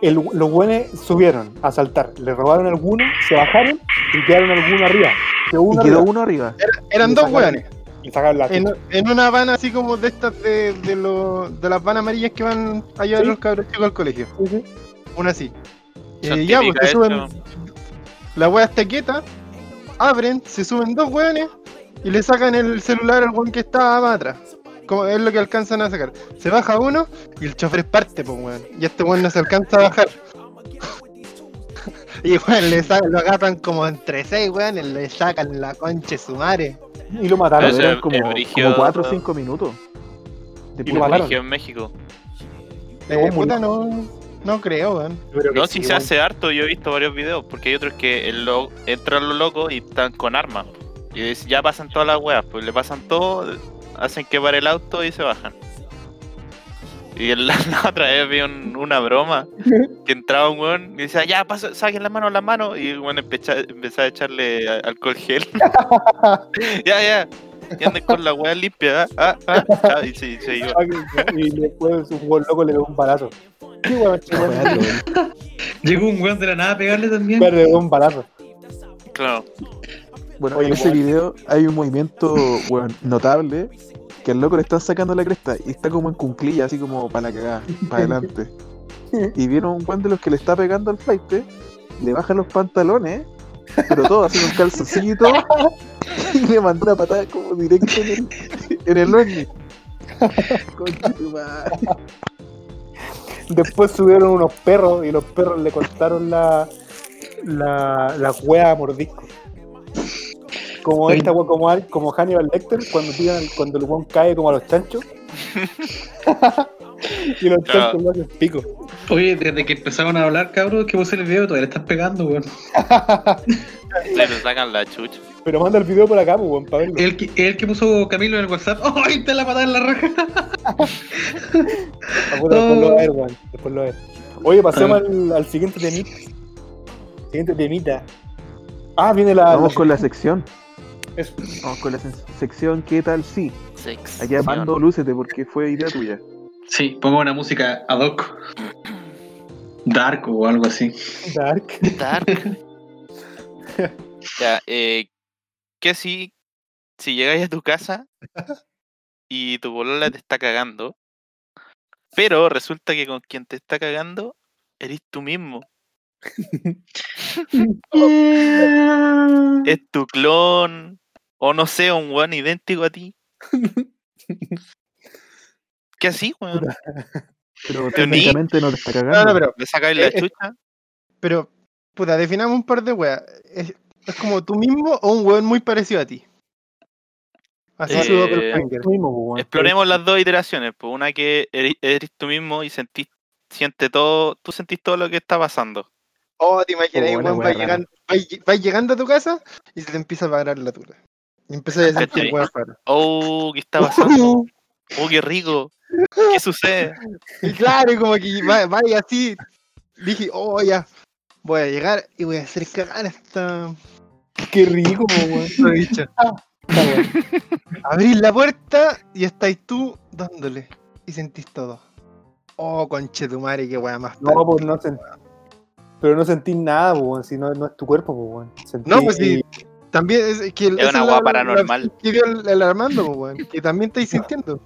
el- los weones subieron a saltar, le robaron a alguno, se bajaron y quedaron alguno arriba. Quedó Y quedó arriba, uno arriba. Eran dos weones. Y sacaron la En, en una van así como de estas de, de, lo- de las van amarillas que van a llevar Sí. los cabros chicos al colegio. Sí, sí. Una así. Eh, ya, pues se suben. La wea está quieta. Abren, se suben dos weones y le sacan el celular al weón que estaba más atrás. Como es lo que alcanzan a sacar. Se baja uno y el chofer parte, pues weón. Y este weón no se alcanza a bajar. Y weón, le sacan, lo agarran como entre seis weones, le sacan la concha de su madre. Y lo mataron. Eran como, 4 o ¿no? 5 minutos. De Y lo mataron. En México. Eh, weón puta, no, no creo, weón. No, sí, si se weón. hace harto, yo he visto varios videos, porque hay otros que el lo- entran los locos y están con armas. Y ya pasan todas las weas, pues le pasan todo, hacen que pare el auto y se bajan. Y el- la, la otra vez vi un- una broma que entraba un weón y decía, ya, pasa, saquen las manos, las manos. Y el weón empecha- empezaba a echarle alcohol gel. ya, ya. Y anden con la wea limpia, ¿ah? ah, ah. Y sí, se iba. Y después un weón loco le dio un balazo. ¿Qué weón? Weá. Llegó un weón de la nada a pegarle también. Le dio un balazo. Claro. Bueno, Oye, en ese video hay un movimiento weón, notable que al loco le están sacando la cresta y está como en cunclilla, así como para la cagada, para adelante. Y vieron un weón de los que le está pegando al flight, le baja los pantalones, pero todo así con calzoncillo y y le mandó una patada como directo en el, en el madre. Después subieron unos perros y los perros le cortaron la, la, la hueá a mordisco. Como esta wea, como, al- como Hannibal Lecter cuando tiran, cuando el weón cae como a los chanchos. y los Claro. chanchos lo hacen pico. Oye, desde que empezaron a hablar, cabrón, que puse el video, todavía le estás pegando, weón. Se le sacan la chucha. Pero manda el video por acá, pues, weón, para verlo. El que, el que puso Camilo en el WhatsApp. ¡Oh, ahí está la patada en la raja! Ah, Después lo va a ver, weón. Después lo ver. Oye, pasemos al, al siguiente temita. Siguiente temita. Ah, viene la. Vamos la- con la sección. Eso. Vamos con la se- sección ¿Qué tal? Sí. Sex. Aquí Amando, lúcete porque fue idea tuya. Sí, pongo una música ad hoc. Dark o algo así. Dark. Dark. ya, eh, ¿qué si, si llegáis a tu casa y tu bolola te está cagando, pero resulta que con quien te está cagando eres tú mismo? Es tu clon, o no sé, un weón idéntico a ti. ¿Qué así, weón? Pero Te uní. técnicamente no te está cagando. No, no, pero, ¿Le sacáis la Eh, eh, chucha? pero, puta, definamos un par de weas. ¿Es, es como tú mismo o un weón muy parecido a ti? Así Eh, doppelganger. Tú mismo, pues, weón. Exploremos las dos iteraciones. Pues una que eres, eres tú mismo y sentís, siente todo, tú sentís todo lo que está pasando. Oh, te imaginas, Oh, weón, vas llegando, vas, vas llegando a tu casa y se te empieza a parar la tula. Y empiezas a decir ¿Cachai? que weón para. Oh, ¿qué está pasando? Oh, qué rico. ¿Qué sucede? Y claro, como que va, va y así. Dije, oh, ya. Voy a llegar y voy a hacer cagar esta, Qué rico, weón. weón. Abrís la puerta y estáis tú dándole. Y sentís todo. Oh, conche tu madre, qué weá más. No, pues no sentí. Pero no sentís nada, weón. Si no, no es tu cuerpo, po, weón. Sentí- No, pues sí. También es que el- Es una la- paranormal. la que dio el, el Armando, pues, weón, que también estáis sintiendo.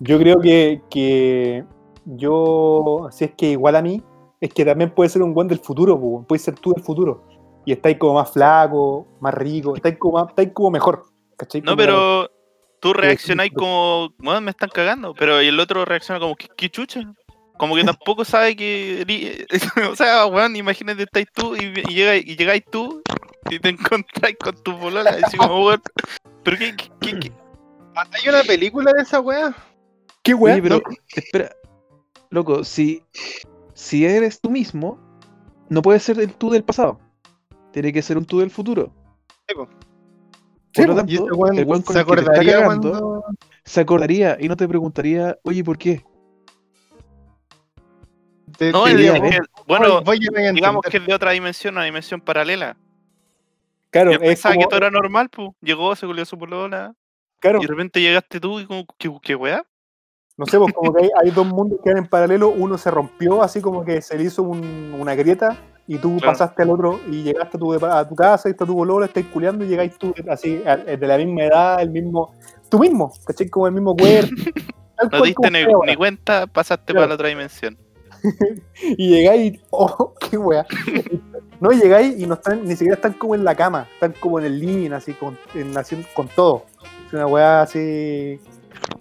Yo creo que, que yo, si es que igual a mí, es que también puede ser un weón del futuro, weón. puede ser tú del futuro. Y estáis como más flaco, más rico, estáis como, más- estáis como mejor. ¿cachai? No, Como- pero tú reaccionáis como, bueno, me están cagando, pero y el otro reacciona como, ¿qué, qué chucha? Como que tampoco sabe que... o sea, weón, imagínate, estáis tú y, y, llegáis, y llegáis tú y te encontráis con tu polola y así como, weón, ¿pero qué, qué, qué- qué? Hay una película de esa weá. ¿Qué weón? Oye, pero espera, loco, si, si eres tú mismo, no puedes ser el tú del pasado. Tiene que ser un tú del futuro. Sí, po. Por lo po, tanto, Y ese weón el weón con se el que te está acordaría cagando cuando. se acordaría y no te preguntaría, oye, ¿por qué? Te- No, te es diría, de- "Voy- que- bueno, voy a llegar a digamos que entender". es de otra dimensión, una dimensión paralela. Claro, Yo es pensaba que todo era normal, pues. Llegó, se culió su polola, claro, y de repente llegaste tú y como, ¿qué, qué weá? no sé, pues como que hay, hay dos mundos que van en paralelo, uno se rompió, así como que se le hizo un- una grieta, y tú Claro. pasaste al otro, y llegaste a tu, a tu casa, y está tu bolola, estáis culiando, y llegáis tú, así, a- de la misma edad, el mismo, tú mismo, ¿cachai? Como el mismo cuerpo. No diste ni, cuenta, pasaste Claro. para la otra dimensión. Y llegáis y, oh, qué wea. No, llegáis y no están, ni siquiera están como en la cama, están como en el living, así, con, en, así, con todo. Es una wea así,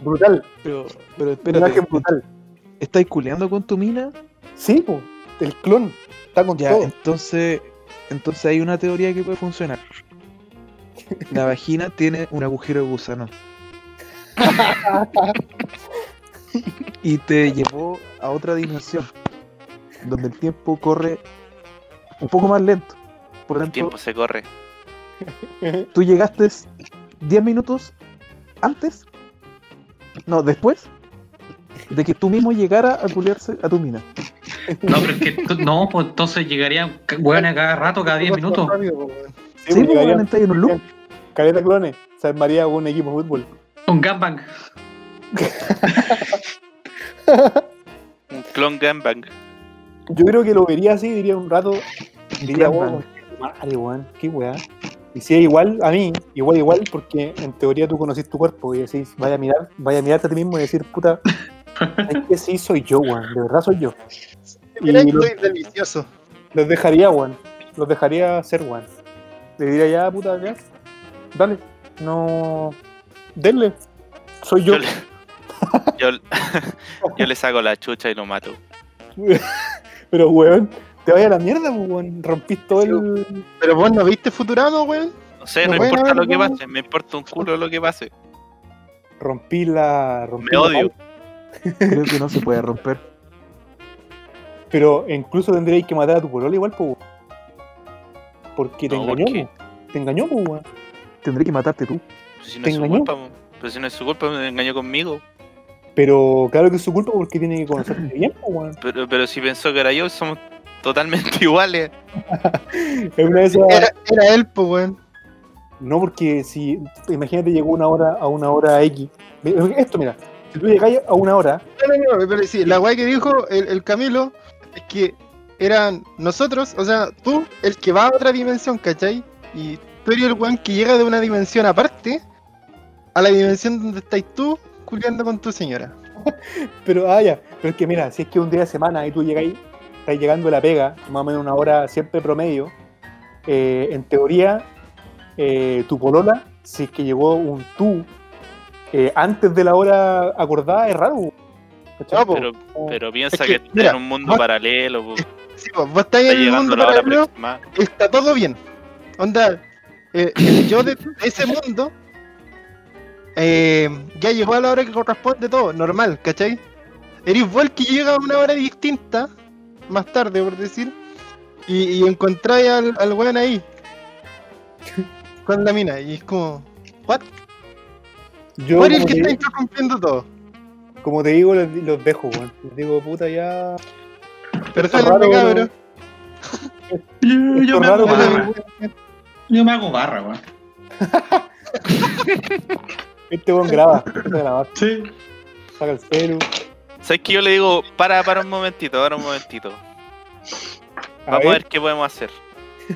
brutal, Pero, pero un espérate, viaje brutal. ¿estáis culeando con tu mina? Sí, el clon, está con Ya, todo. entonces, entonces hay una teoría que puede funcionar. La vagina tiene un agujero de gusano. y te llevó a otra dimensión, donde el tiempo corre un poco más lento. Por El tiempo se corre. tú llegaste 10 minutos antes, no, después de que tú mismo llegara a culiarse a tu mina. No, pero es que no, pues entonces llegaría a cada rato, cada 10 minutos. Sí, Sí, pues, pues, weón, estáis en un loop. caleta clones, se armaría un equipo de fútbol. Un gangbang. Un clon gangbang. Yo creo que lo vería así, diría un rato, diría, gangbang. oh, madre, weón, qué weá. Y si es igual a mí, igual, igual, porque en teoría tú conocís tu cuerpo y decís, vaya a mirar, vaya a mirarte a ti mismo y decir, puta, es que sí soy yo, weón, de verdad soy yo. Mira, Y lo- estoy delicioso. Los dejaría, weón, los dejaría ser, weón. Le diría, ya, puta, ya, dale, no, denle, soy yo. Yo, yo le saco la chucha y lo mato. Pero, weón, te vaya a la mierda, pues, weón, rompís todo el... Pero vos no viste Futurama, weón. No sé, No importa lo que pase, me importa un culo lo que pase. Rompí la... Rompí Me la odio. Creo que no se puede romper. Pero incluso tendríais que matar a tu polola igual, pues. weón. Porque te No, ¿por engañó, qué? po. Te engañó, pues, weón. Tendré que matarte tú. Pues si no ¿Te es su engañó? culpa, mo. pero si no es su culpa, me engañó conmigo. Pero claro que es su culpa porque tiene que conocerte bien, weón. Pero, pero si pensó que era yo, somos totalmente iguales. Es una de esas- Era, era él, pues, weón. No, porque si. Imagínate, llegó una hora a una hora X. Esto, mira. Si tú llegáis a una hora, No, no, no, pero sí, la weá que dijo el, el Camilo es que eran nosotros, o sea, tú, el que va a otra dimensión, ¿cachai? Y tú eres el weón que llega de una dimensión aparte a la dimensión donde estáis tú culiando con tu señora. pero ah, ya. Pero es que mira, si es que un día de semana y tú llegáis, estáis llegando a la pega, más o menos una hora siempre promedio, eh, en teoría, eh, tu polola, si es que llegó un tú eh, antes de la hora acordada, es raro. ¿cachai? No. Pero, pero piensa Es que, que, está mira, en un mundo vos- paralelo. po. Sí, vos estáis Está en llegando mundo la hora paralelo, está todo bien. Onda, eh, el yo de ese mundo eh, ya llegó a la hora que corresponde todo, normal, ¿cachai? El que llega a una hora distinta, más tarde por decir, y, y encontráis al, al weón ahí, con la mina, y es como, ¿what? Yo, ¿Cuál es el como que te, está digo- interrumpiendo todo? como te digo, los, los dejo, weón. Les digo, puta, ya. Pero Esto sale raro, cabrón. Yo, yo me hago barra. Yo me hago barra, weón. Este weón graba, Sí. saca el celu. ¿Sabes que yo le digo, para, para un momentito, para un momentito? A Vamos a ver, ver qué podemos hacer.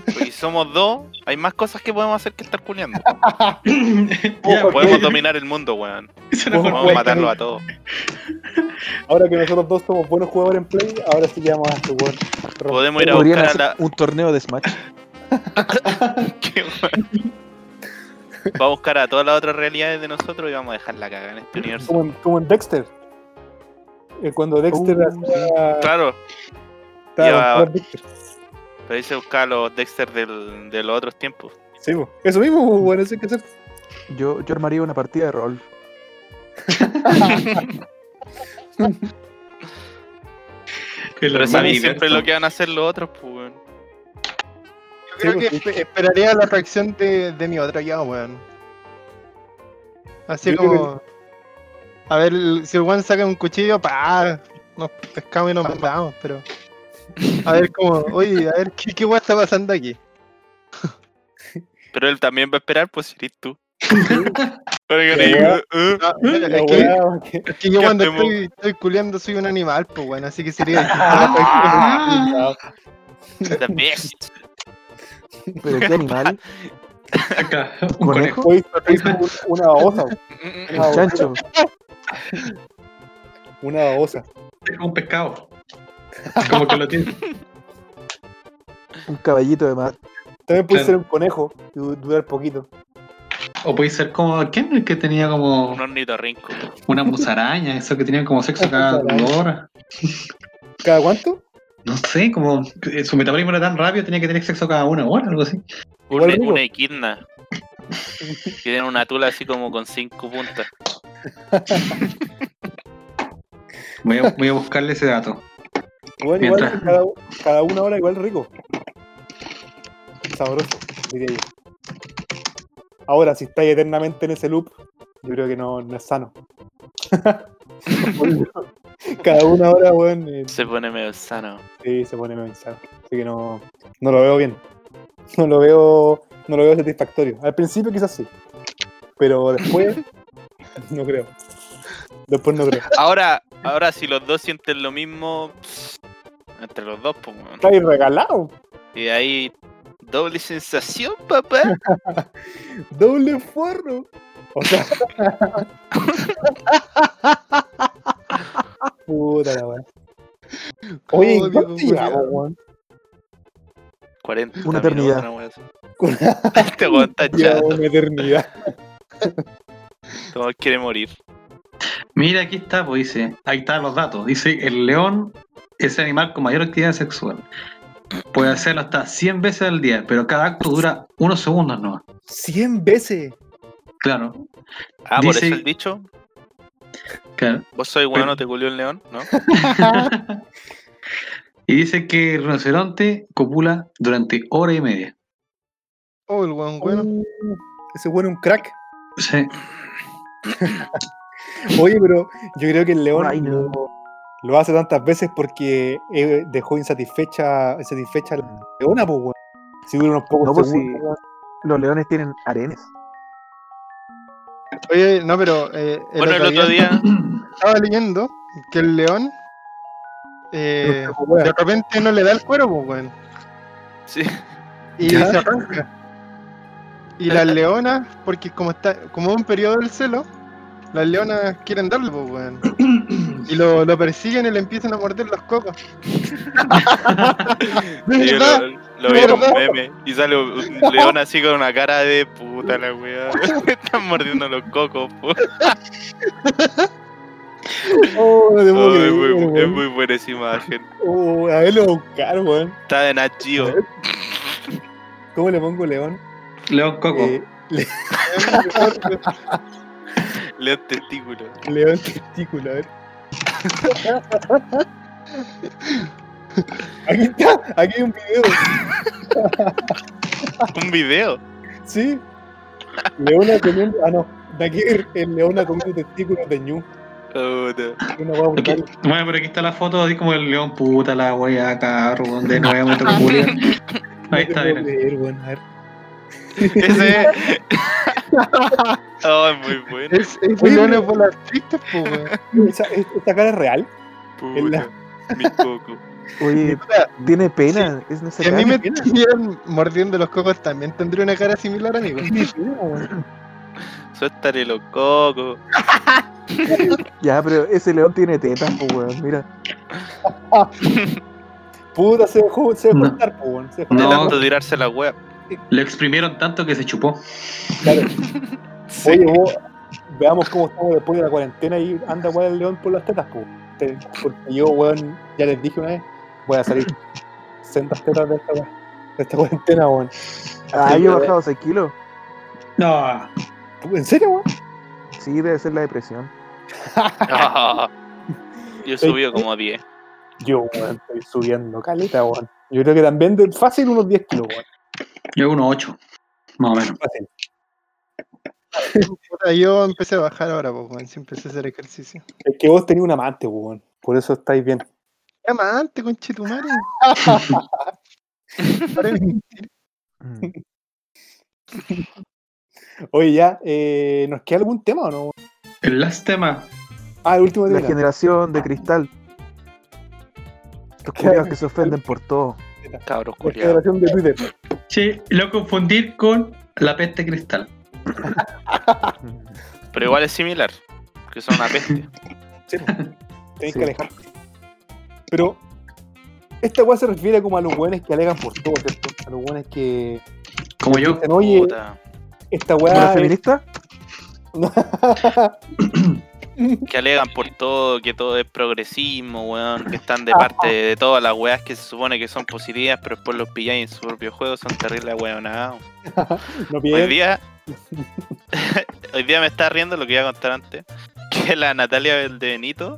Porque si somos dos, hay más cosas que podemos hacer que estar culiando. Podemos ¿qué? dominar el mundo, weón. Pues, matarlo a todos. ahora que nosotros dos somos buenos jugadores en play, ahora sí que vamos a este weón. Podemos ir a buscar a la. un torneo de Smash. Qué weón. Vamos a buscar a todas las otras realidades de nosotros y vamos a dejar la caga en este universo. Como en, como en Dexter. Eh, Cuando Dexter Uh, hacía. Claro, estaba con Dexter. pero ahí se buscaba los Dexter del, de los otros tiempos. Sí, po. eso mismo, weón, eso hay que hacer. Yo, yo armaría una partida de rol. El Pero siempre lo que van a hacer los otros, pues, weón. Creo Sí, que pues, sí. espe- esperaría la reacción de, de mi otra ya, weón. Así Yo como. A ver, si el weón saca un cuchillo, pa, nos pescamos y nos matamos, pero. A ver cómo, oye, a ver qué, qué weón está pasando aquí. Pero él también va a esperar, pues si eres tú. "Eh". La es, que, que- que yo ¿qué cuando estoy, estoy culeando soy un animal, pues bueno, así que sería difícil. Ah, The best. Pero qué animal. acá, un ¿Conejo? un- una babosa. El chancho. una babosa. Es un pescado. Como que lo tiene. Un caballito de mar. También puede Claro. ser un conejo y du- durar poquito. O puede ser como. ¿Quién es el que tenía como Un ornitorrinco. una musaraña? Eso que tenían como sexo cada horas. ¿Cada cuánto? No sé, como su metabolismo era tan rápido, tenía que tener sexo cada una hora, algo así. Una, una equidna. Que tiene una tula así como con cinco puntas. Voy a, voy a buscarle ese dato. Bueno, igual cada, cada una hora igual rico. Sabroso, diría yo. Ahora, si estáis eternamente en ese loop, yo creo que no, no es sano. cada una hora, weón, eh, Se pone medio sano. sí, se pone medio insano. Así que no, no lo veo bien. No lo veo, no lo veo satisfactorio. Al principio quizás sí. Pero después, no creo. Después no creo. Ahora, ahora si los dos sienten lo mismo, entre los dos, pues, weón. Estáis regalado. Y ahí, doble sensación, papá. Doble forro. O sea. Puta la weá. Oye, ¿cuánto llevamos, weón? 40 Una eternidad. minutos, una. Este weón está Llevamos chato. una eternidad. Tomás quiere morir. Mira, aquí está, pues dice, ahí están los datos. Dice, el león es el animal con mayor actividad sexual. Puede hacerlo hasta 100 veces al día, pero cada acto dura unos segundos nomás. 100 veces. Claro, Ah, por eso el dicho. claro. Vos soy bueno, te culió el león, ¿no? y dice que el rinoceronte copula durante hora y media. Oh, el weón bueno. Uh, ese bueno es un crack. Sí. Oye, pero yo creo que el león Ay, no. lo, hace tantas veces porque eh, dejó insatisfecha, insatisfecha a la leona, pues, weón. Si dura unos pocos No, pues, segundos, weón. Los leones tienen arenes. Oye, no, pero eh, el, Bueno, el otro otro día estaba leyendo que el león eh, de repente no le da el cuero, pues, weón. sí, Y ¿Ya? se arranca. Y las leonas, porque como está, como es un periodo del celo, las leonas quieren darle, pues, weón. Y lo, lo persiguen y le empiezan a morder los cocos. ¿De sí, verdad? Lo, lo vi en un ¿Verdad? meme. Y sale un león así con una cara de puta la weá. Me están mordiendo los cocos, po. Oh, no Oh, es, muy, es muy buena esa imagen. Oh, a ver, lo buscar, weón. Está de Nat Geo. ¿Cómo le pongo león? León Coco. Eh, le- León testículo. León testículo, a ver. Aquí está, aquí hay un video. Un video. Sí. Leona comiendo. Ah, no. De aquí el Leona comiendo testículos de ñu. Aquí- bueno, pero aquí está la foto así como el león puta, la wea, carro, de nuevo culiar. Ahí está, mira. Ese. oh, es muy bueno. Es, es Oye, leones pero- por las tristes, po, ¿Esta cara es real? Puta. Mi coco. Oye, tiene pena, es Si a mí me necesario. estuvieran mordiendo los cocos, también tendría una cara similar, amigo. Suéltale los cocos. Ya, pero ese león tiene tetas, pues, weón, mira. Puta, se dejó, se dejó No. estar, po, weón. Se dejó De No. tanto tirarse la wea. Lo exprimieron tanto que se chupó. Claro. Oye, vos, veamos cómo estamos después de la cuarentena y anda weón el león por las tetas. Te- Porque yo, weón, ya les dije una vez, voy a salir sentas tetas de esta, de esta cuarentena, weón. Ah, yo he bajado 6 kilos. No, ¿En serio, weón? Sí, debe ser la depresión. Ah. Yo he subido como 10. Yo, weón, estoy subiendo caleta, weón. Yo creo que también de fácil unos 10 kilos, weón. yo unos 8, más o menos. Fácil. Yo empecé a bajar ahora, po, weón. Sí empecé a hacer ejercicio. Es que vos tenías un amante, weón. Por eso estáis bien. ¿Qué amante, conchetumare? Para de mentir. Mm. Oye, ya, eh, ¿nos queda algún tema o no? El last tema. Ah, el último La tema. generación de cristal. Los culiados que se ofenden por todo. Cabros La generación de Twitter. Sí, lo confundir con la peste cristal. Pero igual es similar. Que son una peste. Sí, Tenés Sí. que alejar. Pero esta weá se refiere como a los weones que alegan por todo, ¿cierto? A los weones que Como yo. dicen, oye, Puta. esta ¿Como weá. los es- feministas? Que alegan por todo, que todo es progresismo, weón. Que están de parte de todas las weas que se supone que son positivas, pero después los pilláis en su propio juego, son terribles weonados. no Hoy día. hoy día me está riendo lo que iba a contar antes. Que la Natalia del de Benito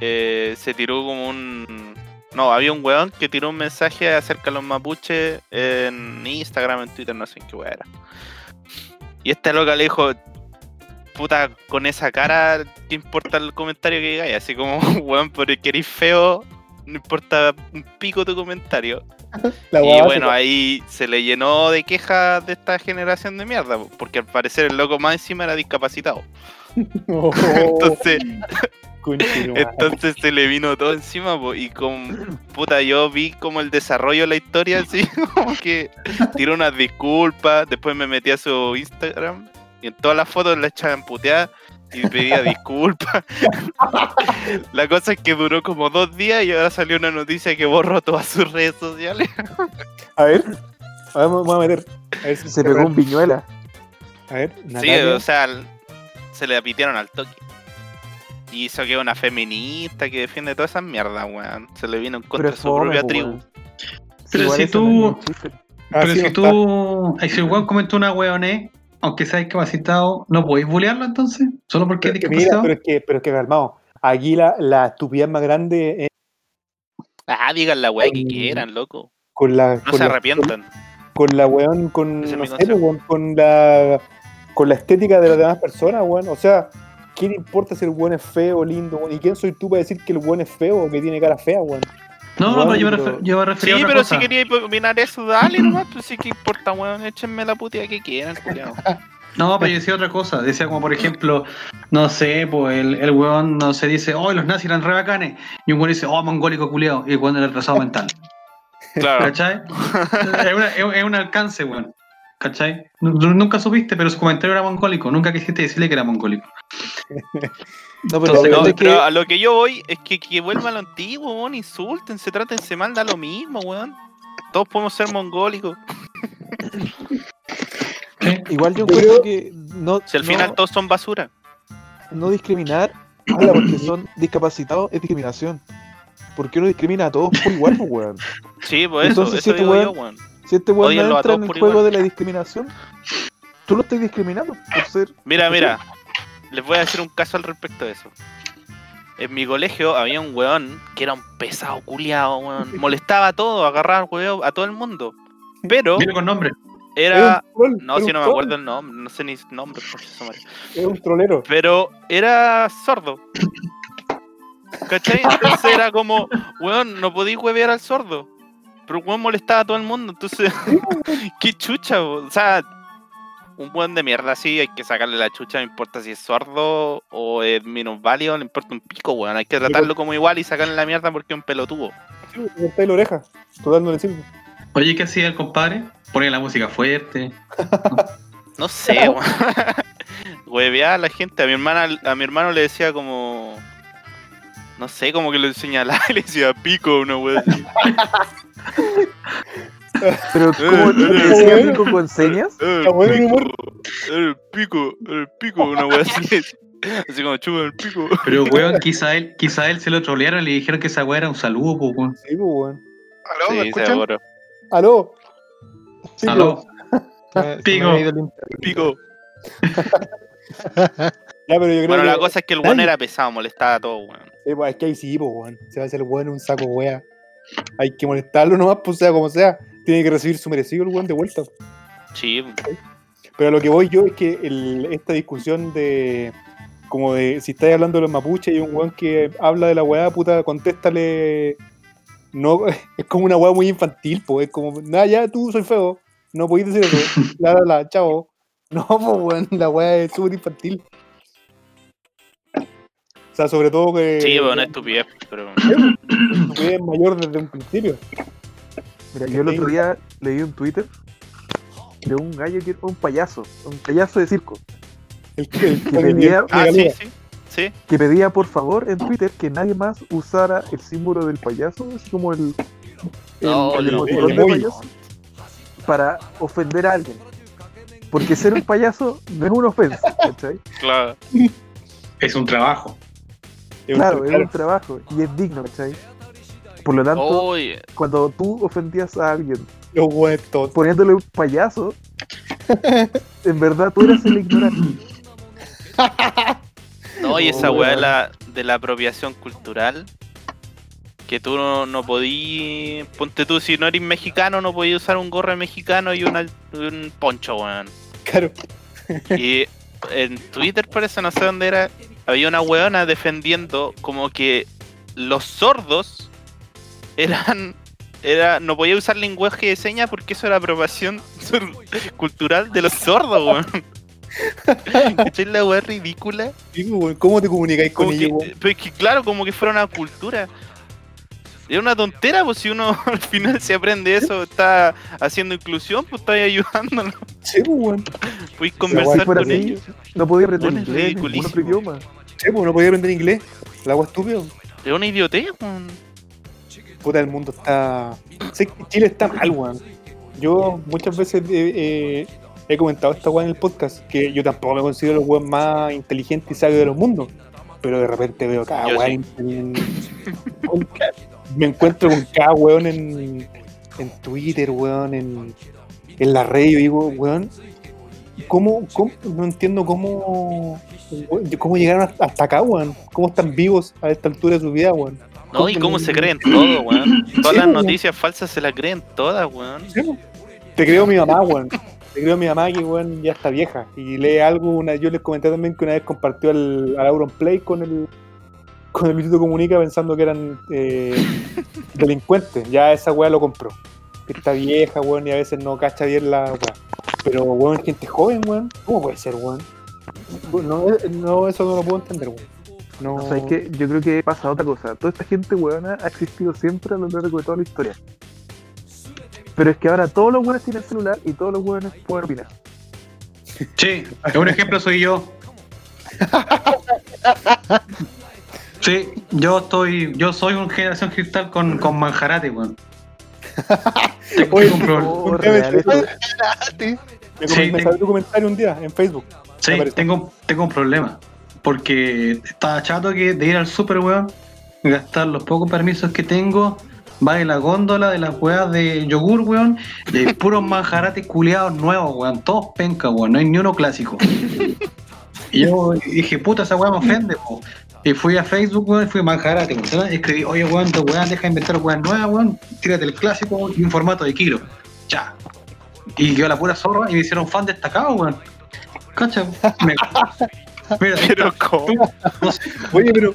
eh, se tiró como un. No, había un weón que tiró un mensaje acerca de los mapuches en Instagram, en Twitter, no sé en qué weá era. Y esta loca le dijo, puta, con esa cara, ¿qué importa el comentario que digáis? Así como, weón, porque eres feo, no importa un pico tu comentario. Y bueno, ahí se le llenó de quejas de esta generación de mierda, po, porque al parecer el loco más encima era discapacitado. Oh, Entonces, entonces se le vino todo encima, po, y con puta yo vi como el desarrollo de la historia así, como que tiró unas disculpas, después me metí a su Instagram y en todas las fotos la echaban puteadas y pedía disculpas. la cosa es que duró como dos días y ahora salió una noticia que borró todas sus redes sociales. A ver, a ver, me voy a meter. A ver si Se pegó un viñuela. A ver, Sí, Natalia. o sea, se le apitearon al toque. Y hizo que es una feminista que defiende todas esas mierdas, weón. Se le vino en contra de su propia tribu. weón. Pero si tú-. Ah, Pero sí, si tú. ay, Si el weón comentó una weoné, aunque seas capacitado, ¿no podéis bulearlo entonces? ¿Solo porque Pero es es que mira, discapacitado? pero es que, pero es que calmado. Aquí la, la estupidez más grande es Ah, digan la weá que Con- quieran, loco. con la. No con se la- arrepientan. Con la weón, con, no sé, weón, con la con la estética de las demás personas, weón. O sea, ¿qué le importa si el weón es feo o lindo, weón? ¿Y quién soy tú para decir que el weón es feo o que tiene cara fea, weón? No, no, pero yo me, refer- yo me Sí, refería a otra pero cosa. si quería opinar eso, dale nomás. Pues sí que importa, weón. Échenme la putia que quieran, culiao. No, pero yo decía otra cosa. Decía como, por ejemplo, no sé, pues el, el weón no se dice, oh, los nazis eran re bacanes. Y un weón dice, oh, mongólico culiado. Y el weón era retrasado mental. Claro. ¿Cachai? es, una- es- es un alcance, weón. ¿Cachai? Nu- Nunca supiste, pero su comentario era mongólico. Nunca quisiste decirle que era mongólico. No, pero Entonces, No, es que- pero a lo que yo voy es que, que vuelva a lo antiguo, weón. Insúltense, trátense mal, da lo mismo, weón. Todos podemos ser mongólicos. Igual yo Pero- encuentro que no, Si al no- final todos son basura. no discriminar habla porque son discapacitados es discriminación. Porque uno discrimina a todos por igual, pues, weón. Sí, pues eso, Entonces, eso si este digo yo, weón-. Si este weón no entra en el juego igual. de la discriminación, tú lo estás discriminando por ser. Mira, mira. Les voy a decir un caso al respecto de eso. En mi colegio había un weón que era un pesado culiado, weón. Molestaba a todo, agarraba weón a todo el mundo. Pero Dile con nombre. era. Troll, No, si no me acuerdo el nombre, no sé ni nombre, madre. Es un trolero. Pero era sordo. ¿Cachai? Entonces era como, weón, no podí huevear al sordo. Pero el weón molestaba a todo el mundo, entonces. qué chucha, bo. o sea. Un weón de mierda así, hay que sacarle la chucha, no importa si es sordo o es minusválido, no importa un pico, weón. Hay que tratarlo como igual y sacarle la mierda porque es un pelotudo. Sí, la oreja. Total no le sirve. Oye, ¿qué hacía el compadre? Ponía la música fuerte. No sé, weón. Hueveaba a la gente. A mi hermana, a mi hermano le decía como. No sé, como que lo señalaba y le decía pico, una wea así. Pero, ¿cómo te decía Pico con señas? El pico. El pico, el pico, una wea así. Así como chupa el pico. Pero, weón, quizá él, quizá él se lo trolearon y le dijeron que esa weá era un saludo, po, weón. Sí, pues, weón. ¿Aló? ¿Me Sí, escuchan? seguro. Aló. Sí, Aló. Me Pico. Pico. Ya, pero yo creo Bueno, que. la cosa es que el weón era pesado, molestaba a todo, weón. Sí, pues, es que ahí sí, pues, weón. Se va a hacer el weón un saco, wea. Hay que molestarlo nomás, pues sea como sea. Tiene que recibir su merecido el weón de vuelta. Sí, Pero a lo que voy yo es que el- esta discusión de. Como de si estáis hablando de los mapuches y un weón que habla de la weá, puta, contéstale. No, es como una weá muy infantil, pues. Es como, nada, ya tú soy feo. No podéis decir eso. La, la, la, chavo. No, pues, weón, la weá es súper infantil. O sea, sobre todo que. sí, weón, es estupidez, pero. que es mayor desde un principio. Mira, yo el otro día leí un Twitter de un gallo que era un payaso, un payaso de circo, El que, el Que que pedía- Ah, sí, galuga. sí. Sí, que pedía por favor en Twitter que nadie más usara el símbolo del payaso, así como el, el, No, el emoticón payaso, para ofender a alguien. Porque ser un payaso no es una ofensa, ¿cachai? claro. Es un trabajo. Es Claro, es un trabajo y es digno, ¿cachai? Por lo tanto, Oye, cuando tú ofendías a alguien poniéndole un payaso, en verdad tú eras el ignorante. no, y esa Oh, weá de la, de la apropiación cultural. Que tú no, no podí. Ponte tú, si no eres mexicano, no podías usar un gorro mexicano y una, un poncho, weón. Claro. Y en Twitter parece, no sé dónde era, había una weona defendiendo como que los sordos eran... Era, no podía usar lenguaje de señas porque eso era apropiación sur- cultural de los sordos, weón. ¿Cachai la weá ridícula? Pues, ¿Cómo te comunicáis con ellos, weón? pero es que claro, como que fuera una cultura. Es una tontera, pues si uno al final se aprende eso, está haciendo inclusión, pues está ayudándolo. Sí, pues, weón. Conversar con así, ellos. no podía aprender Bueno, inglés, ningún otro idioma. Sí, pues, no podía aprender inglés. La agua estúpido. Es una idiotez, weón. Puta, el mundo está. Sé que Chile está mal, weón. Yo muchas veces eh, eh, he comentado esta weá en el podcast, que yo tampoco me considero el weón más inteligente y sabio de los mundos. Pero de repente veo cada en- en- Me encuentro con cada weón en, en Twitter, weón, en, en la red. Yo digo, weón, ¿cómo, cómo- no entiendo cómo, cómo llegaron hasta acá, weón? ¿Cómo están vivos a esta altura de su vida, weón? No, y cómo se creen todo, weón. Todas Sí, las weón. noticias falsas se las creen todas, weón. Sí. Te creo mi mamá, weón. Te creo mi mamá que, weón, ya está vieja. Y lee algo, una, yo les comenté también que una vez compartió al, al Auron Play con el con el Minuto Comunica pensando que eran eh, delincuentes. Ya esa weá lo compró. Que está vieja, weón, y a veces no cacha bien la weá. Pero, weón, gente joven, weón. ¿Cómo puede ser, weón? No, no, eso no lo puedo entender, weón. No, O sea, es que yo creo que pasa otra cosa. Toda esta gente weona ha existido siempre a lo largo de toda la historia. Pero es que ahora todos los weones tienen celular y todos los weones pueden opinar. Sí, un ejemplo soy yo. Sí, yo estoy, yo soy un generación cristal con, con manjarate, weón. Tengo Oye, un pro- Oh, me, sí, comentario un día en Facebook. sí, tengo, tengo un problema. Porque estaba chato que de ir al super, weón, gastar los pocos permisos que tengo, va en la góndola de las weas de yogur, weón, hay puros manjarates culiados nuevos, weón, todos penca, weón, no hay ni uno clásico. Y yo dije, puta, esa weá me ofende, po. Y fui a Facebook, weón, y fui a Manjarate, weón. Escribí, oye, weón, tu weón, deja de inventar weón nueva, weón. Tírate el clásico y un formato de kilo. Ya. Y quedó la pura zorra y me hicieron fan destacado, weón. Cacha, me... Mira, Pero ¿cómo? Oye, pero,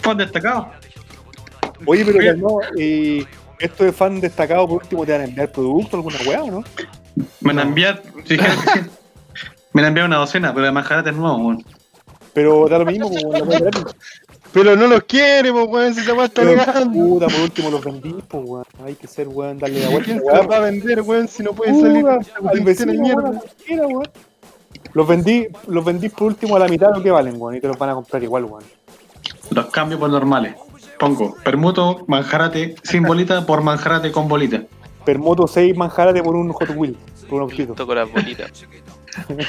fan destacado. oye, pero calmado, eh, esto de fan destacado, por último, te van a enviar producto, alguna weá, ¿o no? Me la enviaron, dijeron que sí. Me la enviaron una docena, pero de Manjarate es nuevo, weón. Pero da lo mismo, como la weá gratis. Pero no los quiere, pues, weón, si esa weá está negando. Puta, por último los vendí, pues, weón. Hay que ser, weón, darle la vuelta. ¿Quién se weón. va a vender, weón, si no puede salir al vecino, weón, a mierda? weón. Los vendí, los vendí por último a la mitad de lo que valen, weón, y te los van a comprar igual, weón. Los cambio por normales. Pongo permuto, manjarate sin bolita por manjarate con bolita. Permoto 6 manjarate por un Hot Wheel, por un autito. Listo con las bolitas.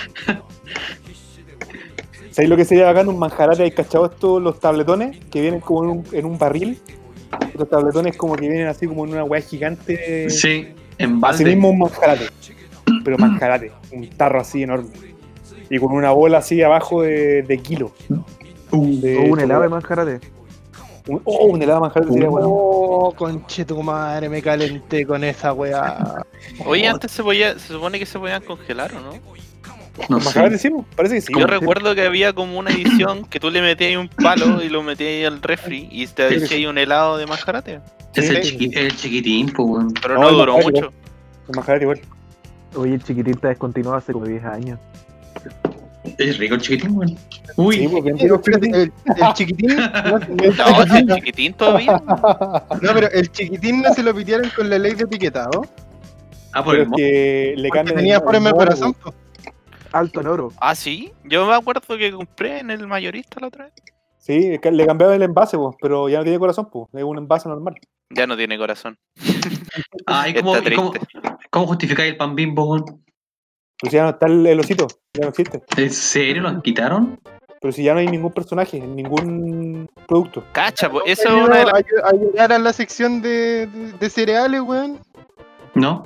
¿Sabéis lo que sería bacán? Un manjarate, ¿hay cachado estos los tabletones que vienen como en un, en un barril? Los tabletones como que vienen así como en una weá gigante. Sí, en Así balde. mismo un manjarate. Pero manjarate, un tarro así enorme. Y con una bola así abajo de, de kilo. Uh, De O un helado de manjarate. Un- oh, un helado de manjarate sería bueno. Oh, conche tu madre, me calenté con esa weá. Oye, antes se podía, se supone que se podían congelar, ¿o no? no ¿Manjarate sé. sí? Parece que sí. Yo recuerdo que había como una edición que tú le metías ahí un palo y lo metías ahí al refri y te decía ahí un helado de manjarate. Es el, chiqui- el chiquitín, pues. Pero No, duró mucho. El manjarate igual. Oye, el chiquitín está descontinuado hace como 10 años. Es rico el chiquitín, weón. Uy, Pero espérate, el, el chiquitín, No, ese chiquitín todavía. no, pero el chiquitín no se lo pidieron con la ley de etiquetado. ah, por Pero el que le Porque tenía el forma de corazón. po. po. Alto en oro. Ah, sí. Yo me acuerdo que compré en el mayorista la otra vez. Sí, es que le cambiaban el envase, po, pero ya no tiene corazón, pues. Es un envase normal. Ya no tiene corazón. Ah, ¿y cómo, Está y cómo, cómo justificáis el pan bimbo? Pero si ya no está el, el osito, ya no existe. ¿En serio lo quitaron? Pero si ya no hay ningún personaje, ningún producto. Cacha, pues eso es una de las. Ayu- Ayudar a la sección de, de, de cereales, weón. ¿No?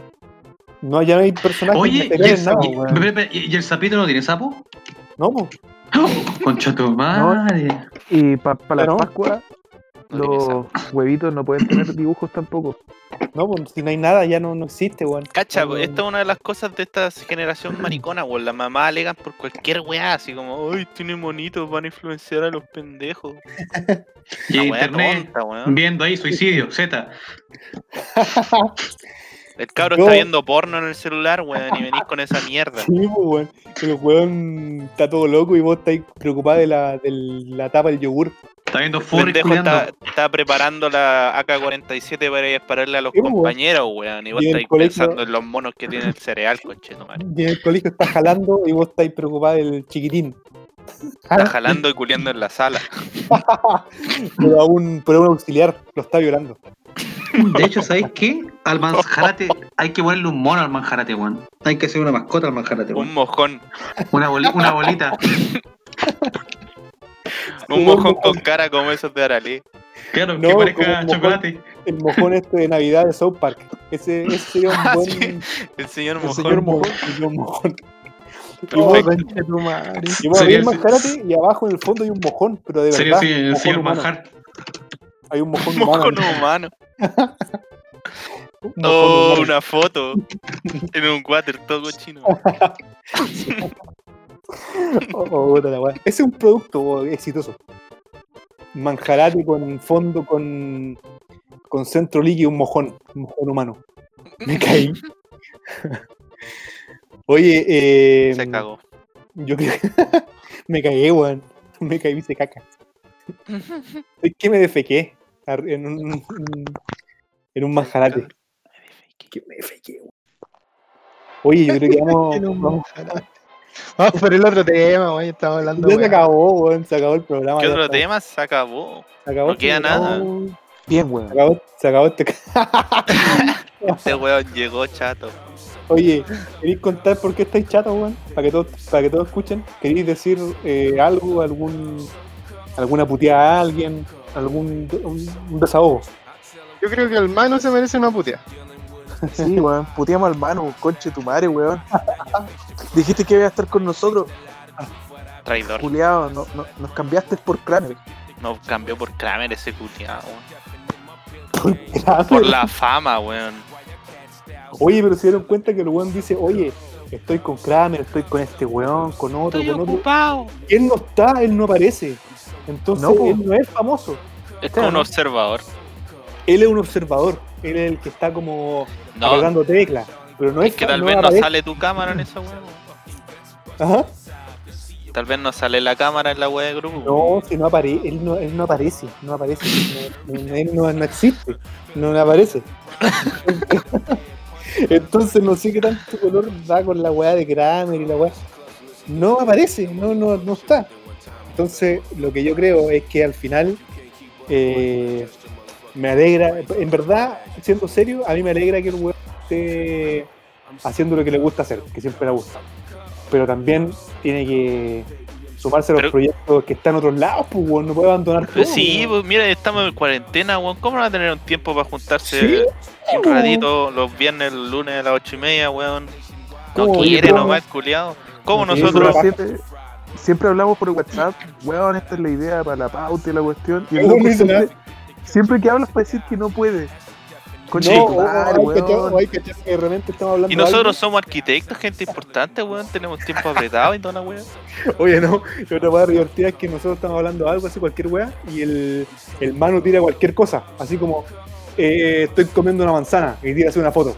No, ya no hay personajes Oye, ¿y el, nada, y- weón. espera, espera, ¿y el sapito no tiene sapo? No, pues. Concha tu madre. Y para la ¿No? Pascua, No los huevitos no pueden tener dibujos tampoco. No, pues si no hay nada, ya no, no existe, weón. Cacha, No, esta es una de las cosas de esta generación maricona, weón. Las mamás alegan por cualquier weá, así como, ay, tiene monitos, van a influenciar a los pendejos. Y internet, tonta, weón. viendo ahí suicidio, Z. El cabro está viendo porno en el celular, weón, y venís con esa mierda. Sí, pues, weón. El weón está todo loco y vos estáis preocupada de la, de la tapa del yogur. Está viendo furry está, está preparando la AK-47 para ir a dispararle a los Sí, weón. compañeros, weón. Y vos Y estáis colegio- pensando en los monos que tiene el cereal. Y en el colegio está jalando y vos estáis preocupada del chiquitín. Está jalando y culiando en la sala. Pero a un, pero a un auxiliar lo está violando. De hecho, ¿sabéis qué? Al manjarate hay que ponerle un mono al manjarate, weón. Hay que hacer una mascota al manjarate, Un weón. mojón. Una, boli- una bolita. Un mojón con cara como esos de Aralí. Claro, No, que parezca chocolate. El mojón este de Navidad de South Park. Ese, ese sería un Ah, buen. sí. El señor el mojón. señor mojón. el señor mojón. Perfecto. Y vos manjarate y abajo en el fondo hay un mojón, pero de Sería verdad. así, el mojón señor humano. manjar. Hay un mojón Un mojón humano. humano. un mojón Oh, humano. una foto. En un water todo cochino. Oh, puta la weá. Ese es un producto oh, exitoso. Manjarate con fondo con, con centro líquido, un mojón, un mojón humano. Me caí. Oye, eh, Se cagó. yo creo me caí, weón. Me caí, hice caca. Es que me defequé en un, en un manjarate. Que me defequé, weón. Oye, yo creo que vamos, En un vamos manjarate. Vamos por el otro tema, weón. Estamos hablando ya se acabó, weón, se acabó el programa. ¿Qué otro está. tema? Se acabó. Se acabó, No queda se acabó. nada. Bien, Se weón. acabó, se acabó este. Este weón llegó chato. Oye, ¿queréis contar por qué estáis chatos, weón? Para que todos, para que todos escuchen. ¿Queréis decir eh, algo, algún, alguna puteada a alguien, algún un, un desahogo? Yo creo que el mano se merece una putea. Sí, weón. Puteamos al mano, conche tu madre, weón. Dijiste que iba a estar con nosotros. Traidor. Culeado, no, no- nos cambiaste por Kramer. No cambió por Kramer ese culiado. Kramer. Por la fama, weón. Oye, pero se dieron cuenta que el weón dice, oye, estoy con Kramer, estoy con este weón, con otro, Estoy con otro. ocupado. Él no está, él no aparece. Entonces No, él no es famoso. Es como un observador. Él es un observador. Él es el que está como No, apagando teclas. Pero no es es que tal no vez no aparece. sale tu cámara en esa weón. Ajá. Tal vez no sale la cámara en la web de grupo. No, si no aparece, él no, él no aparece, no aparece, no- él no, no existe, no aparece. Entonces no sé qué tanto color da con la weá de Kramer y la weá. No aparece, no, no, no está. Entonces lo que yo creo es que al final eh, me alegra, en verdad, siendo serio, a mí me alegra que el weón esté haciendo lo que le gusta hacer, que siempre le gusta. Pero también tiene que sumarse a los Pero- proyectos que están en otros lados, pues weón, no puede abandonar todo. Pues sí, weón. pues mira, estamos en cuarentena, weón. ¿Cómo no va a tener un tiempo para juntarse Sí, un ratito los viernes, el lunes a las ocho y media, weón? No quiere nomás, culiado. ¿Cómo No, nosotros? siempre, hablamos por WhatsApp, weón, esta es la idea para la pauta y la cuestión. Y el loco siempre, siempre que hablas para decir que no puede. Concha No, de tu madre, hay que weón. hay que que de repente estamos hablando Y nosotros somos arquitectos, gente importante, weón. Tenemos tiempo apretado y toda la weón. Oye, no, y otra weá divertida es que nosotros estamos hablando de algo así, cualquier weá, y el, el mano tira cualquier cosa, así como eh, estoy comiendo una manzana y tira así una foto.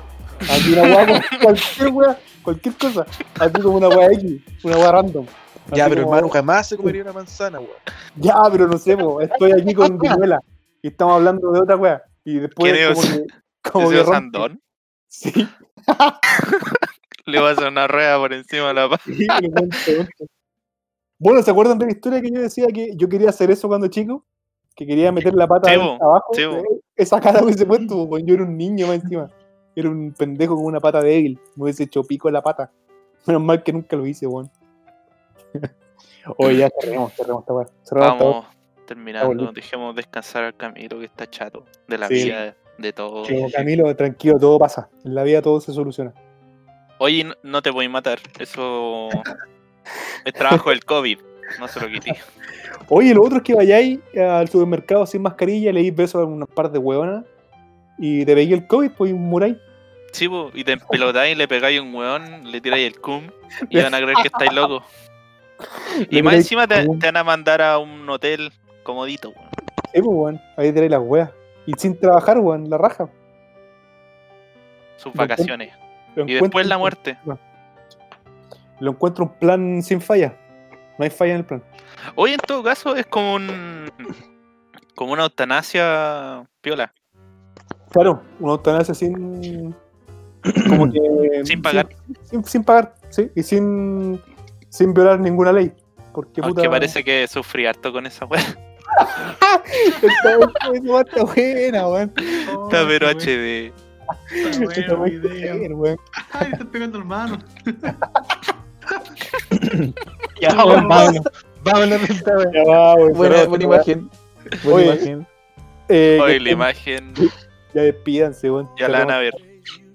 Así una weá, cualquier weá, cualquier cosa, así como una weá X, una weá random. Ya, pero como, hermano, jamás se comería una manzana, weón. Ya, pero no sé, po, estoy aquí con Viñuela y estamos hablando de otra weá. Y después ¿Quién es? como que, como que. Sandón Sí, le va a hacer una rueda por encima de la sí, cuento. Bueno, ¿se acuerdan de la historia que yo decía que yo quería hacer eso cuando chico? Que quería meter la pata bo, abajo. Eh, Esa cara hubiese puesto, bo, yo era un niño más encima. Era un pendejo con una pata débil. Me hubiese hecho pico en la pata. Menos mal que nunca lo hice, weón. Oye, ya cerremos, cerremos esta weá. Cerremos esta. Vamos terminando. Dejemos descansar al Camilo que está chato de la Sí. vida, de todo. Como Camilo, tranquilo, todo pasa. En la vida todo se soluciona. Oye, no, no te voy a matar. Eso es trabajo del COVID. No se lo quité. Oye, lo otro es que vayáis al supermercado sin mascarilla, leís besos a unas par de hueonas y te pegué el COVID, pues y muráis. Sí, po, y te empelotáis, le pegáis un weón, le tiráis el cum y van a creer que estáis locos. Y más encima te van a mandar a un hotel comodito, weón. Sí, pues, weón. Ahí tiráis las weas. Y sin trabajar, weón, la raja. Sus Lo vacaciones. Y después la muerte. Lo encuentro un plan sin falla. No hay falla en el plan. Oye, en todo caso, es como un. como una eutanasia piola. Claro, una eutanasia sin. Como que. Sin pagar. Sin, sin pagar, sí. Y sin. Sin violar ninguna ley. Porque puta. Aunque parece que sufrí harto con esa weá. Está buena, weón. Está pero HD. Está Está bueno muy video. buena, weón. Ay, estás pegando hermano. Ya, weón, vámonos. Vámonos. Ya va, weón. Buena, buena imagen. Buena Oye, imagen. Eh, Oye, la estén- imagen. Ya despídanse, weón. Ya la van a ver.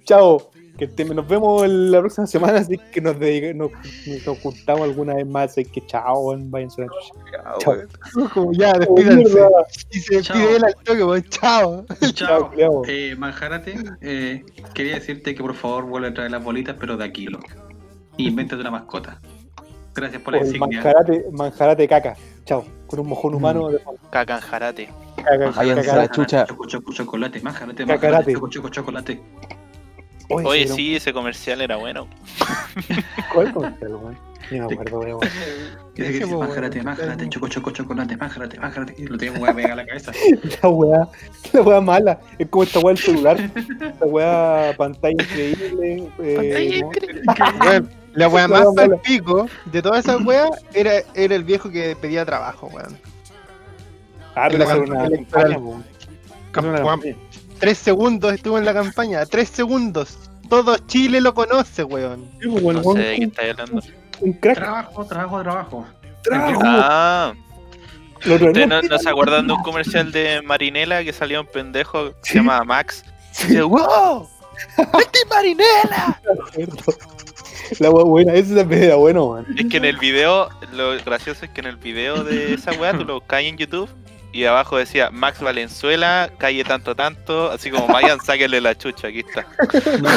Chao. Que estén- nos vemos la próxima semana, así que nos, dedica- nos, nos juntamos alguna vez más. Así que chao, weón. Váyanse a la chucha. Chao. Como, Ya, Oh, despídanse. Y se Chao. despide él al toque, weón. Chao. Chao. culiao. Eh, Manjarate, eh, quería decirte que por favor vuelve a traer las bolitas, pero de aquí, loco. Y invéntate una mascota. Gracias por la Oye, insignia. manjarate, manjarate caca. Chao. Con un mojón Mm. humano de Cacanjarate. caca. Váyanse a caca- la chucha. Choco, choco, chocolate, manjarate, Cacarate. manjarate, choco, choco, chocolate. Oye, pero- sí, ese comercial era bueno. ¿Cuál comercial, weón? Ni me acuerdo, weón. Dice que dice, weón. manjarate, choco, choco, chocolate, manjarate, manjarate. Y lo tengo que pegar a la cabeza. La weá, la weá mala. Es como esta weá del celular. Esta weá pantalla increíble. eh, Pantalla ¿no? Weón, la weá La más weá pal pico de todas esas weas era, era el viejo que pedía trabajo, weón. Ah, pero La era una campaña, weón. Tres segundos estuvo en la campaña, tres segundos. Todo Chile lo conoce, weón. Sí, pues, weón, No sé de qué un, estáis hablando. un crack. Trabajo, trabajo, trabajo. Trabajo. Ah, Lo otro- ¿ustedes no, no, se acuerdan de un comercial de Marinela que salía un pendejo que Sí. se llama Max? Y dice, ¡Wow! ¡Este es Marinela! La wea buena, ese también era bueno, weón. Es que en el video, lo gracioso es que en el video de esa weá tú lo buscas en YouTube y abajo decía Max Valenzuela, calle tanto tanto, así como vayan, sáquenle la chucha, aquí está. No.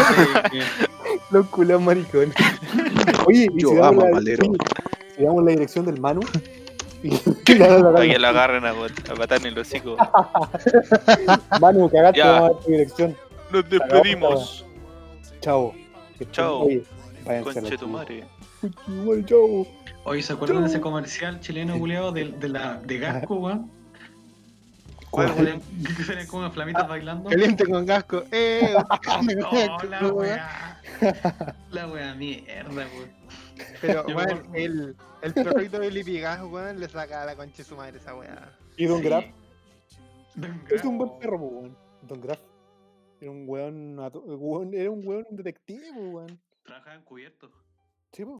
Los culos maricones. Oye, y Yo si damos amo la- Valero. oye, Si damos la dirección del Manu. y- la- lo agarren a, a patar en el hocico. Manu, cagaste, vamos a dar tu dirección. Nos despedimos. Chao. Chao. Oye, Conche tu madre. Oye, ¿se acuerdan de ese comercial chileno culeado de, de la de Gasco, weón? ¿Cuál? Que salían como unas flamitas bailando. Caliente con casco. Eh, No, la weá. La weá mierda, weón. Pero, weón, el, el perrito de Lipigas, weón, le saca a la concha de su madre esa weá. Y Don Sí. Graf. Don Es un buen perro, weón. Don Graf. Era un weón, Era un weón, un detective, weón. Trabajaba encubierto. Sí, po.